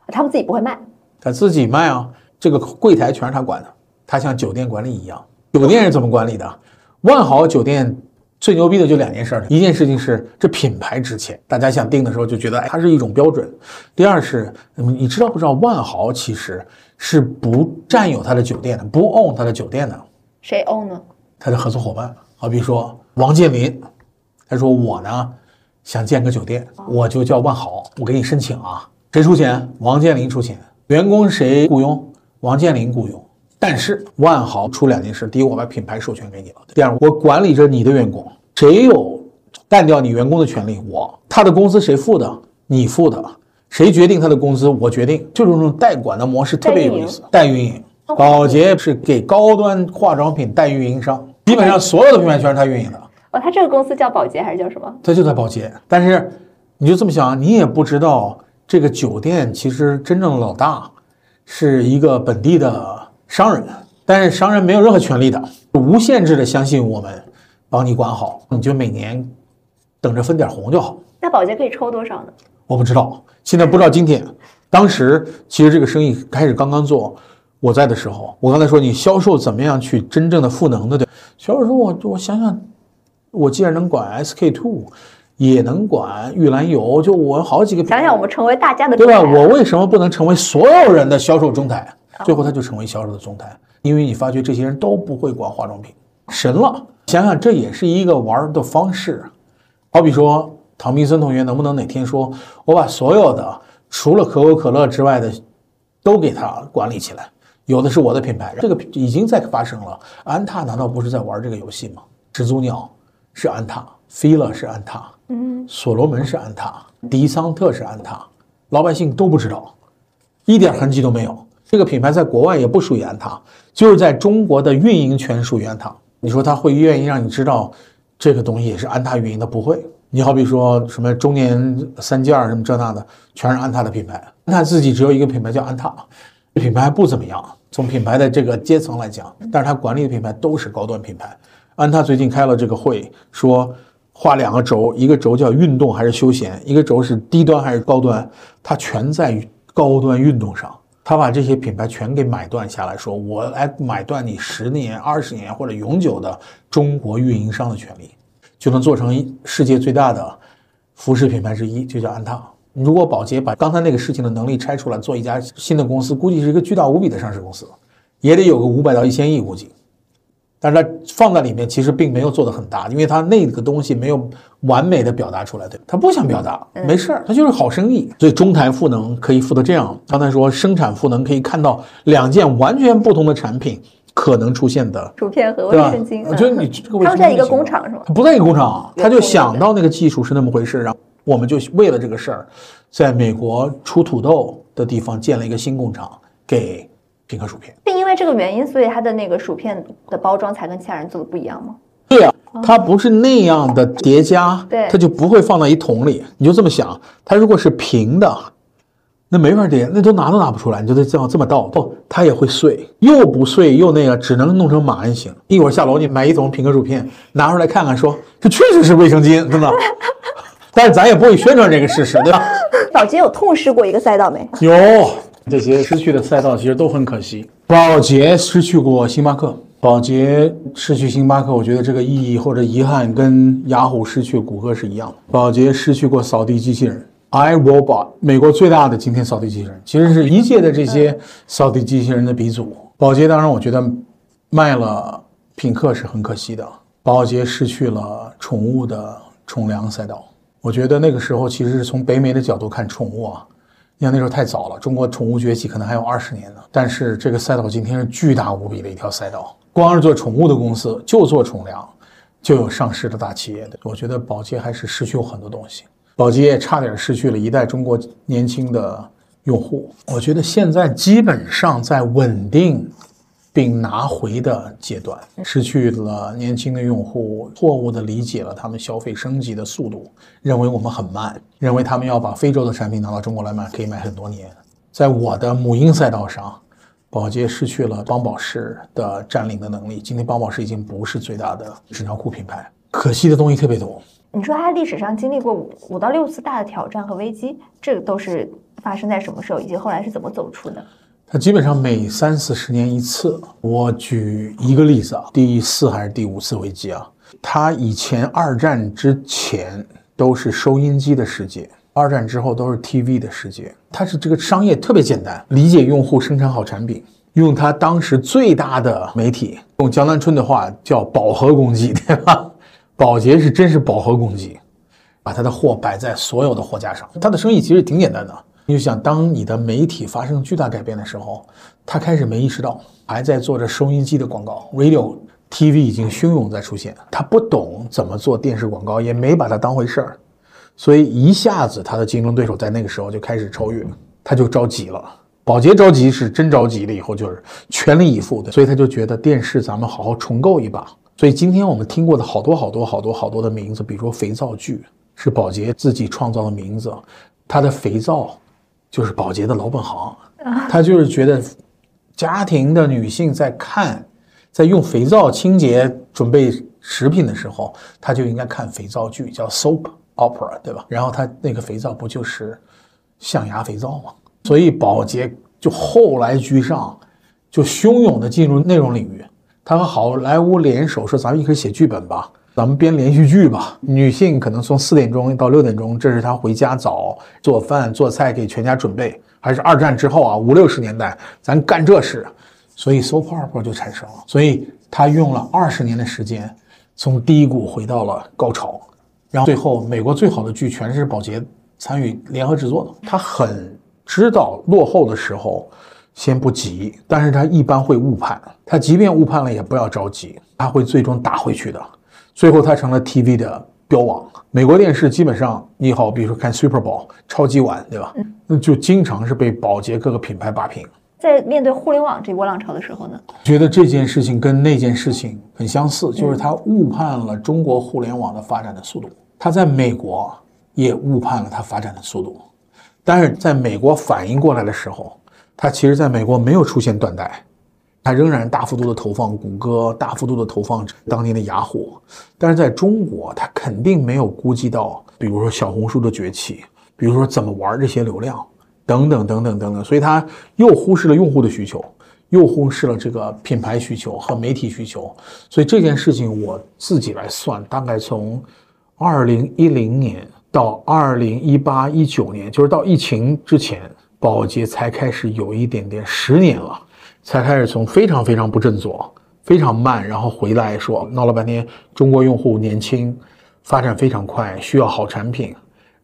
他们自己不会卖。他自己卖啊，这个柜台全是他管的，他像酒店管理一样。酒店是怎么管理的？万豪酒店最牛逼的就两件事，一件事情是这品牌值钱，大家想订的时候就觉得哎它是一种标准。第二是，嗯你知道不知道万豪其实是不占有他的酒店的，不 own 他的酒店的，谁 own 呢？他的合作伙伴，好比说王健林，他说我呢想建个酒店，我就叫万豪，我给你申请啊，谁出钱？王健林出钱，员工谁雇佣？王健林雇佣。但是万豪出两件事：第一，我把品牌授权给你了；第二，我管理着你的员工，谁有干掉你员工的权利？我。他的工资谁付的？你付的。谁决定他的工资？我决定。就是这种代管的模式特别有意思。代运营，宝洁是给高端化妆品代运营商，基本上所有的品牌全是他运营的。哦，他这个公司叫宝洁还是叫什么？他就在宝洁，但是你就这么想，你也不知道这个酒店其实真正的老大是一个本地的商人，但是商人没有任何权利的，无限制的相信我们，帮你管好，你就每年等着分点红就好。那保洁可以抽多少呢？我不知道，现在不知道今天，当时其实这个生意开始刚刚做，我在的时候，我刚才说你销售怎么样去真正的赋能的，对，销售说我我想想，我既然能管 SK two，也能管玉兰油，就我好几个想想我们成为大家的对吧？我为什么不能成为所有人的销售中台？最后他就成为销售的中台，因为你发觉这些人都不会管化妆品，神了！想想这也是一个玩儿的方式。好比说，唐明森同学能不能哪天说，我把所有的除了可口可乐之外的都给他管理起来？有的是我的品牌，这个已经在发生了。安踏难道不是在玩这个游戏吗？始祖鸟是安踏，fila 是安踏，嗯，所罗门是安踏，迪桑特是安踏，老百姓都不知道，一点痕迹都没有。这个品牌在国外也不属于安踏，就是在中国的运营权属于安踏。你说他会愿意让你知道这个东西也是安踏运营的？不会。你好比说什么中年三件儿什么这那的，全是安踏的品牌。安踏自己只有一个品牌叫安踏，品牌不怎么样，从品牌的这个阶层来讲，但是它管理的品牌都是高端品牌。安踏最近开了这个会，说画两个轴，一个轴叫运动还是休闲，一个轴是低端还是高端，它全在于高端运动上。他把这些品牌全给买断下来，说我来买断你十年、二十年或者永久的中国运营商的权利，就能做成世界最大的服饰品牌之一，就叫安踏。如果宝洁把刚才那个事情的能力拆出来做一家新的公司，估计是一个巨大无比的上市公司，也得有个五百到一千亿估计。但是它放在里面其实并没有做得很大，因为它那个东西没有完美的表达出来，对吧？他不想表达，没事儿，他就是好生意。所以中台赋能可以赋得这样。刚才说生产赋能可以看到两件完全不同的产品可能出现的，薯片和卫生巾，？我觉得你 这个卫他们在一个工厂是吗？他不在一个工厂，他就想到那个技术是那么回事，然后我们就为了这个事儿，在美国出土豆的地方建了一个新工厂，给品客薯片。是因为这个原因，所以它的那个薯片的包装才跟其他人做的不一样吗？对啊，它不是那样的叠加，对它就不会放到一桶里。你就这么想，它如果是平的，那没法叠，那都拿都拿不出来，你就得这样这么倒，不，它也会碎，又不碎又那个，只能弄成马鞍形。一会儿下楼你买一桶平克薯片，拿出来看看说，这确实是卫生巾，真的。但是咱也不会宣传这个事实，对吧？宝洁有痛失过一个赛道没？有这些失去的赛道，其实都很可惜。宝洁失去过星巴克，宝洁失去星巴克，我觉得这个意义或者遗憾跟雅虎失去谷歌是一样的。宝洁失去过扫地机器人，iRobot，美国最大的今天扫地机器人，其实是一届的这些扫地机器人的鼻祖。宝洁当然，我觉得卖了品客是很可惜的。宝洁失去了宠物的宠粮赛道，我觉得那个时候其实是从北美的角度看宠物啊，你看那时候太早了，中国宠物崛起可能还有二十年呢。但是这个赛道今天是巨大无比的一条赛道，光是做宠物的公司就做宠粮，就有上市的大企业的。我觉得宝洁还是失去了很多东西。宝洁也差点失去了一代中国年轻的用户。我觉得现在基本上在稳定并拿回的阶段，失去了年轻的用户，错误的理解了他们消费升级的速度，认为我们很慢，认为他们要把非洲的产品拿到中国来卖，可以卖很多年。在我的母婴赛道上，宝洁失去了帮宝适的占领的能力。今天帮宝适已经不是最大的纸尿裤品牌，可惜的东西特别多。你说它历史上经历过五五到六次大的挑战和危机，这个都是发生在什么时候，以及后来是怎么走出的？它基本上每三四十年一次。我举一个例子啊，第四还是第五次危机啊？它以前二战之前都是收音机的世界，二战之后都是 TV 的世界。它是这个商业特别简单，理解用户，生产好产品，用它当时最大的媒体，用江南春的话叫饱和攻击，对吧？宝洁是真是饱和攻击，把他的货摆在所有的货架上。他的生意其实挺简单的，你就想，当你的媒体发生巨大改变的时候，他开始没意识到，还在做着收音机的广告，radio、TV 已经汹涌在出现。他不懂怎么做电视广告，也没把它当回事儿，所以一下子他的竞争对手在那个时候就开始超越，他就着急了。宝洁着急是真着急了，以后就是全力以赴的，所以他就觉得电视咱们好好重构一把。所以今天我们听过的好多好多好多好多的名字，比如说肥皂剧，是宝洁自己创造的名字，它的肥皂就是保洁的老本行。他就是觉得家庭的女性在看，在用肥皂清洁准备食品的时候，他就应该看肥皂剧，叫 soap opera，对吧？然后他那个肥皂不就是象牙肥皂吗？所以保洁就后来居上，就汹涌的进入内容领域。他和好莱坞联手说：“咱们一起写剧本吧，咱们编连续剧吧。女性可能从四点钟到六点钟，这是她回家早做饭做菜给全家准备。还是二战之后啊，五六十年代，咱干这事。所以 soap opera 就产生了。所以他用了二十年的时间，从低谷回到了高潮。然后最后，美国最好的剧全是宝洁参与联合制作的。他很知道落后的时候。”先不急，但是他一般会误判。他即便误判了，也不要着急，他会最终打回去的。最后，他成了 TV 的标王。美国电视基本上，你好，比如说看 Super Bowl 超级碗，对吧？那就经常是被保洁各个品牌霸屏。在面对互联网这波浪潮的时候呢？觉得这件事情跟那件事情很相似，就是他误判了中国互联网的发展的速度。他在美国也误判了它发展的速度，但是在美国反应过来的时候。它其实在美国没有出现断代，它仍然大幅度的投放谷歌，大幅度的投放当年的雅虎，但是在中国，它肯定没有估计到，比如说小红书的崛起，比如说怎么玩这些流量，等等等等等等，所以它又忽视了用户的需求，又忽视了这个品牌需求和媒体需求，所以这件事情我自己来算，大概从二零一零年到二零一八一九年，就是到疫情之前。宝洁才开始有一点点，十年了，才开始从非常非常不振作、非常慢，然后回来说闹了半天，中国用户年轻，发展非常快，需要好产品，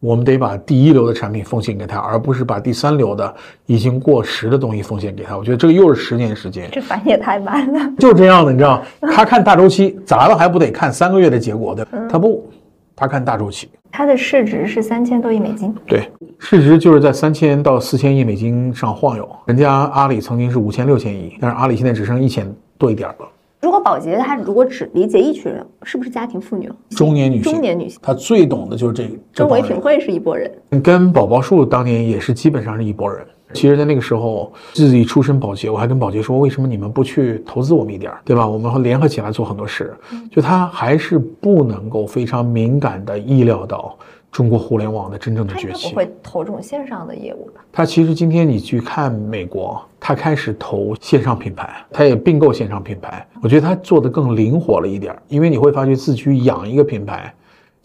我们得把第一流的产品奉献给他，而不是把第三流的已经过时的东西奉献给他。我觉得这个又是十年时间，这反应也太慢了。就这样的，你知道，他看大周期，砸了还不得看三个月的结果的？他不。他看大周期，它的市值是三千多亿美金，对，市值就是在三千到四千亿美金上晃悠。人家阿里曾经是五千六千亿，但是阿里现在只剩一千多一点了。如果宝洁，他如果只理解一群人，是不是家庭妇女？中年女性，中年女性，她最懂的就是这个。跟唯品会是一拨人，跟宝宝树当年也是基本上是一拨人。其实，在那个时候，自己出身保洁，我还跟保洁说，为什么你们不去投资我们一点，对吧？我们会联合起来做很多事。就他还是不能够非常敏感的意料到中国互联网的真正的崛起。不会投这种线上的业务吧？他其实今天你去看美国，他开始投线上品牌，他也并购线上品牌。我觉得他做的更灵活了一点，因为你会发觉自己养一个品牌。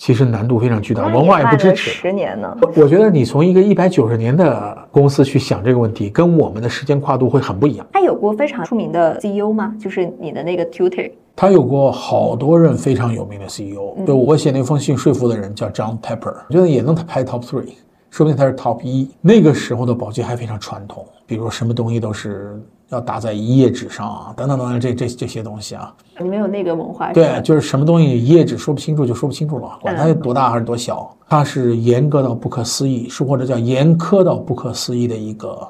其实难度非常巨大，文化也不支持。十年呢。我觉得你从一个一百九十年的公司去想这个问题，跟我们的时间跨度会很不一样。他有过非常出名的 CEO 吗？就是你的那个 tutor。他有过好多任非常有名的 CEO，、就我写那封信说服的人叫 John Pepper，我觉得也能排 top three，说不定他是 top 一。那个时候的宝洁还非常传统，比如什么东西都是要打在一页纸上啊，等等等等，这这这些东西啊，没有那个文化。对，就是什么东西一页纸说不清楚就说不清楚了，管它有多大还是多小，它是严格到不可思议，是或者叫严苛到不可思议的一个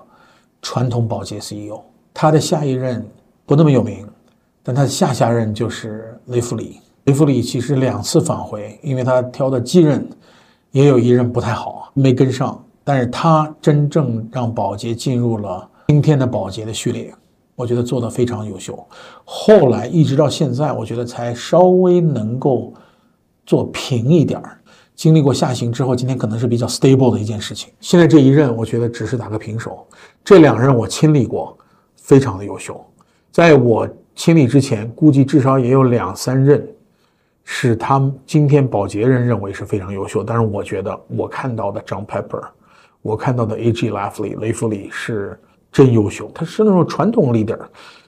传统保洁 CEO。他的下一任不那么有名，但他的下下任就是雷弗里。雷弗里其实两次返回，因为他挑的继任也有一任不太好，没跟上。但是他真正让保洁进入了今天的保洁的序列，我觉得做得非常优秀。后来一直到现在，我觉得才稍微能够做平一点儿。经历过下行之后，今天可能是比较 stable 的一件事情。现在这一任，我觉得只是打个平手。这两任我亲历过，非常的优秀。在我亲历之前，估计至少也有两三任是他们今天保洁人认为是非常优秀，但是我觉得我看到的 John Pepper，我看到的 A.G. Lafley 雷弗里是真优秀，他是那种传统 leader，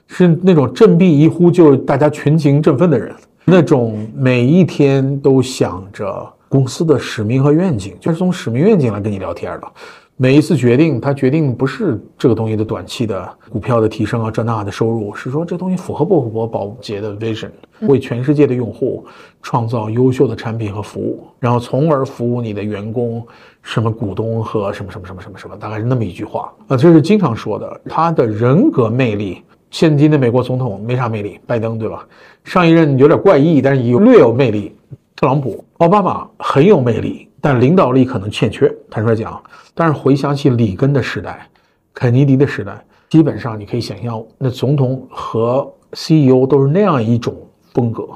是那种振臂一呼就大家群情振奋的人，那种每一天都想着公司的使命和愿景，就是从使命愿景来跟你聊天的。每一次决定，他决定不是这个东西的短期的股票的提升啊，这那的收入，是说这东西符合不符合保洁的 vision，为全世界的用户创造优秀的产品和服务，然后从而服务你的员工、什么股东和什么什么什么什么什么，大概是那么一句话啊，这是经常说的。他的人格魅力，现今的美国总统没啥魅力，拜登对吧？上一任有点怪异，但是有略有魅力。特朗普、奥巴马很有魅力，但领导力可能欠缺。坦率讲，但是回想起里根的时代、肯尼迪的时代，基本上你可以想象，那总统和 CEO 都是那样一种风格，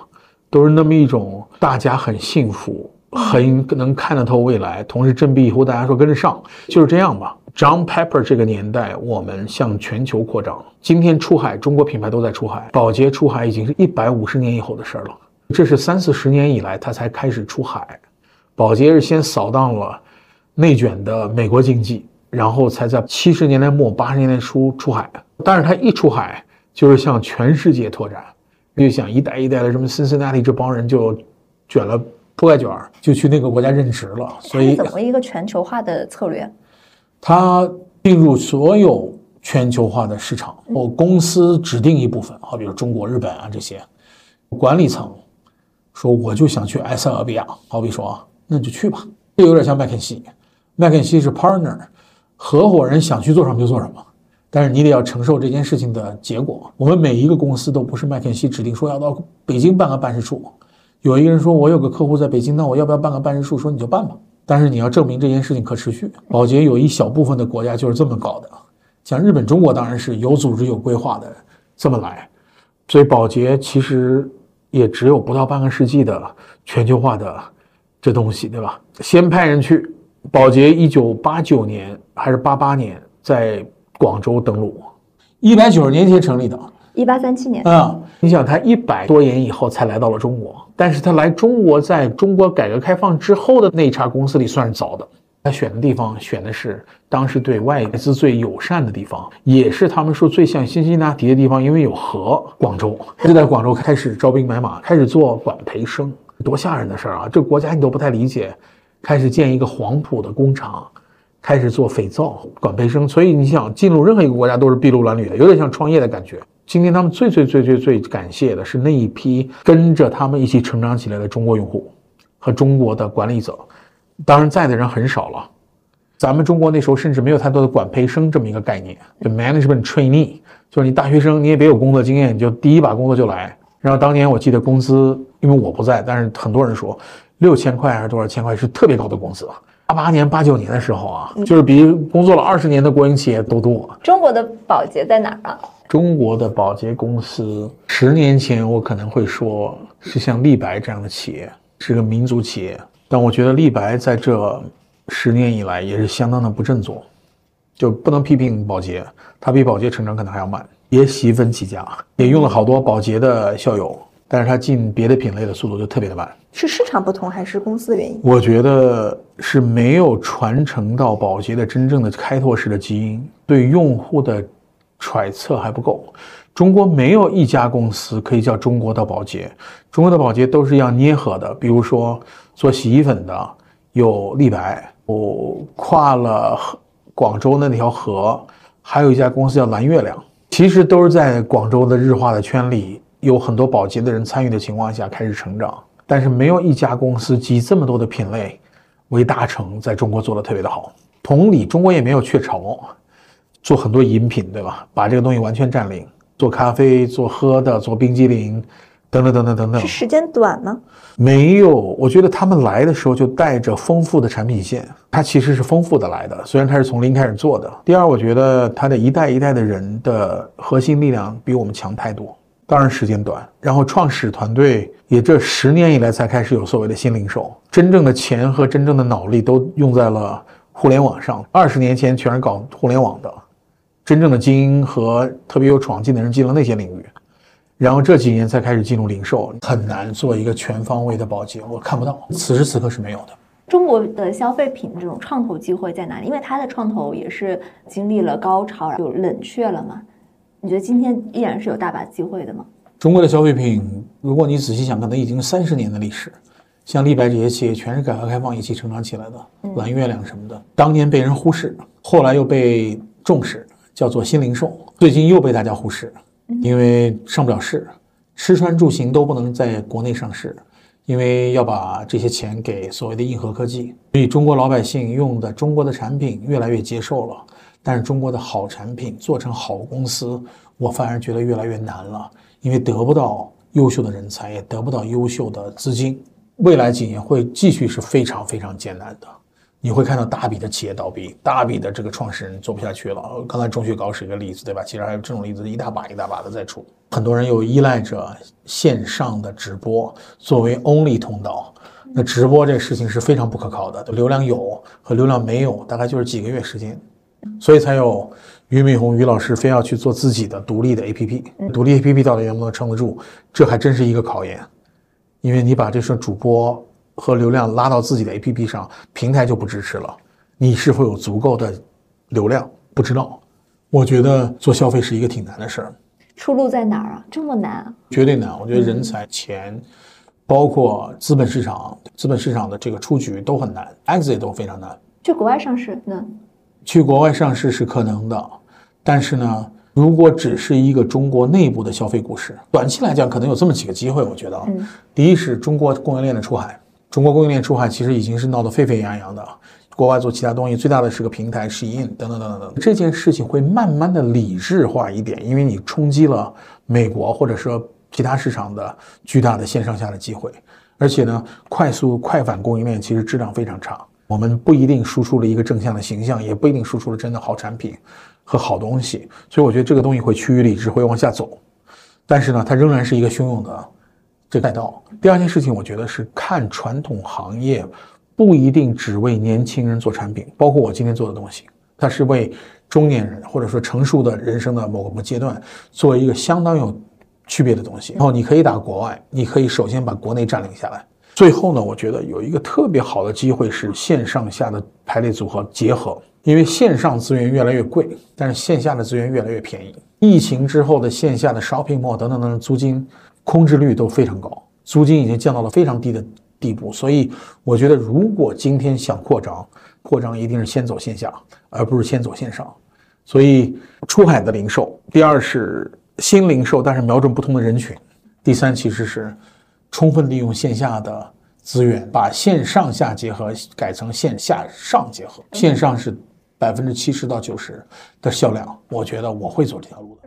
都是那么一种大家很幸福、很能看得透未来，同时振臂一呼，大家说跟着上，就是这样吧。John Pepper 这个年代，我们向全球扩张。今天出海，中国品牌都在出海，宝洁出海已经是一百五十年以后的事儿了。这是三四十年以来，它才开始出海。保洁是先扫荡了内卷的美国经济，然后才在七十年代末八十年代初出海。但是他一出海，就是向全世界拓展。就想一代一代的什么 Cincinnati 这帮人就卷了铺盖卷儿，就去那个国家任职了。所以怎么一个全球化的策略？他进入所有全球化的市场，或公司指定一部分，好比如中国、日本啊这些管理层。说我就想去埃塞俄比亚，好比说，那你就去吧。这有点像麦肯锡，麦肯锡是 partner，合伙人想去做什么就做什么，但是你得要承受这件事情的结果。我们每一个公司都不是麦肯锡指定说要到北京办个办事处，有一个人说我有个客户在北京，那我要不要办个办事处？说你就办吧，但是你要证明这件事情可持续。保洁有一小部分的国家就是这么搞的，像日本、中国当然是有组织有规划的这么来，所以保洁其实。也只有不到半个世纪的全球化的这东西，对吧？先派人去，保洁一九八九年还是八八年在广州登陆，一百九十年前成立的，一八三七年啊。你想，他一百多年以后才来到了中国，但是他来中国，在中国改革开放之后的那一茬公司里算是早的。他选的地方选的是当时对外资最友善的地方，也是他们说最像辛辛那提的地方，因为有河。广州就在广州开始招兵买马，开始做管培生，多吓人的事儿啊！这国家你都不太理解，开始建一个黄埔的工厂，开始做肥皂管培生。所以你想进入任何一个国家都是筚路蓝缕的，有点像创业的感觉。今天他们最最最最最感谢的是那一批跟着他们一起成长起来的中国用户和中国的管理者。当然，在的人很少了。咱们中国那时候甚至没有太多的管培生这么一个概念，就 management trainee，就是你大学生你也别有工作经验，你就第一把工作就来。然后当年我记得工资，因为我不在，但是很多人说六千块还是多少千块是特别高的工资。八八年、八九年的时候啊，就是比工作了二十年的国营企业都多。中国的保洁在哪儿啊？中国的保洁公司，十年前我可能会说是像立白这样的企业，是个民族企业。但我觉得立白在这十年以来也是相当的不振作，就不能批评保洁，它比保洁成长可能还要慢，也喜分起家，也用了好多保洁的校友，但是它进别的品类的速度就特别的慢。是市场不同还是公司的原因？我觉得是没有传承到宝洁的真正的开拓式的基因，对用户的揣测还不够。中国没有一家公司可以叫中国的宝洁，中国的宝洁都是要捏合的。比如说做洗衣粉的有立白，我跨了广州那条河，还有一家公司叫蓝月亮，其实都是在广州的日化的圈里有很多保洁的人参与的情况下开始成长。但是没有一家公司集这么多的品类为大成，在中国做的特别的好。同理，中国也没有雀巢做很多饮品，对吧？把这个东西完全占领。做咖啡、做喝的、做冰激凌，等等等等等等，是时间短吗？没有，我觉得他们来的时候就带着丰富的产品线，它其实是丰富的来的。虽然它是从零开始做的。第二，我觉得它的一代一代的人的核心力量比我们强太多。当然时间短，然后创始团队也这十年以来才开始有所谓的新零售，真正的钱和真正的脑力都用在了互联网上。二十年前全是搞互联网的。真正的精英和特别有闯劲的人进了那些领域，然后这几年才开始进入零售，很难做一个全方位的保洁，我看不到，此时此刻是没有的。中国的消费品这种创投机会在哪里？因为它的创投也是经历了高潮，就冷却了嘛。你觉得今天依然是有大把机会的吗？中国的消费品，如果你仔细想，可能已经三十年的历史，像立白这些企业，全是改革开放一起成长起来的，蓝月亮什么的，当年被人忽视，后来又被重视。叫做新零售，最近又被大家忽视，因为上不了市，吃穿住行都不能在国内上市，因为要把这些钱给所谓的硬核科技，所以中国老百姓用的中国的产品越来越接受了，但是中国的好产品做成好公司，我反而觉得越来越难了，因为得不到优秀的人才，也得不到优秀的资金，未来几年会继续是非常非常艰难的。你会看到大笔的企业倒闭，大笔的这个创始人做不下去了。刚才钟雪糕是一个例子，对吧？其实还有这种例子一大把一大把的在出。很多人又依赖着线上的直播作为 only 通道，那直播这事情是非常不可靠的。流量有和流量没有，大概就是几个月时间，所以才有俞敏洪俞老师非要去做自己的独立的 APP。独立 APP 到底能不能撑得住，这还真是一个考验，因为你把这些主播。和流量拉到自己的 APP 上，平台就不支持了。你是否有足够的流量？不知道。我觉得做消费是一个挺难的事儿。出路在哪儿啊？这么难啊？绝对难。我觉得人才、钱，包括资本市场、资本市场的这个出局都很难，exit 都非常难。去国外上市呢？去国外上市是可能的，但是呢？如果只是一个中国内部的消费股市，短期来讲可能有这么几个机会。我觉得，第一是中国供应链的出海。中国供应链出海其实已经是闹得沸沸扬扬的，国外做其他东西最大的是个平台是印等等等等等。这件事情会慢慢的理智化一点，因为你冲击了美国或者说其他市场的巨大的线上下的机会，而且呢，快速快反供应链其实质量非常差，我们不一定输出了一个正向的形象，也不一定输出了真的好产品和好东西，所以我觉得这个东西会趋于理智，会往下走，但是呢，它仍然是一个汹涌的。这赛道。第二件事情，我觉得是看传统行业，不一定只为年轻人做产品，包括我今天做的东西，它是为中年人或者说成熟的人生的某个阶段做一个相当有区别的东西。然后你可以打国外，你可以首先把国内占领下来。最后呢，我觉得有一个特别好的机会是线上下的排列组合结合，因为线上资源越来越贵，但是线下的资源越来越便宜。疫情之后的线下的 shopping mall 等等等等租金。空置率都非常高，租金已经降到了非常低的地步，所以我觉得，如果今天想扩张，扩张一定是先走线下，而不是先走线上。所以，出海的零售，第二是新零售，但是瞄准不同的人群，第三其实是充分利用线下的资源，把线上下结合改成线下上结合。线上是百分之七十到九十的销量，我觉得我会走这条路的。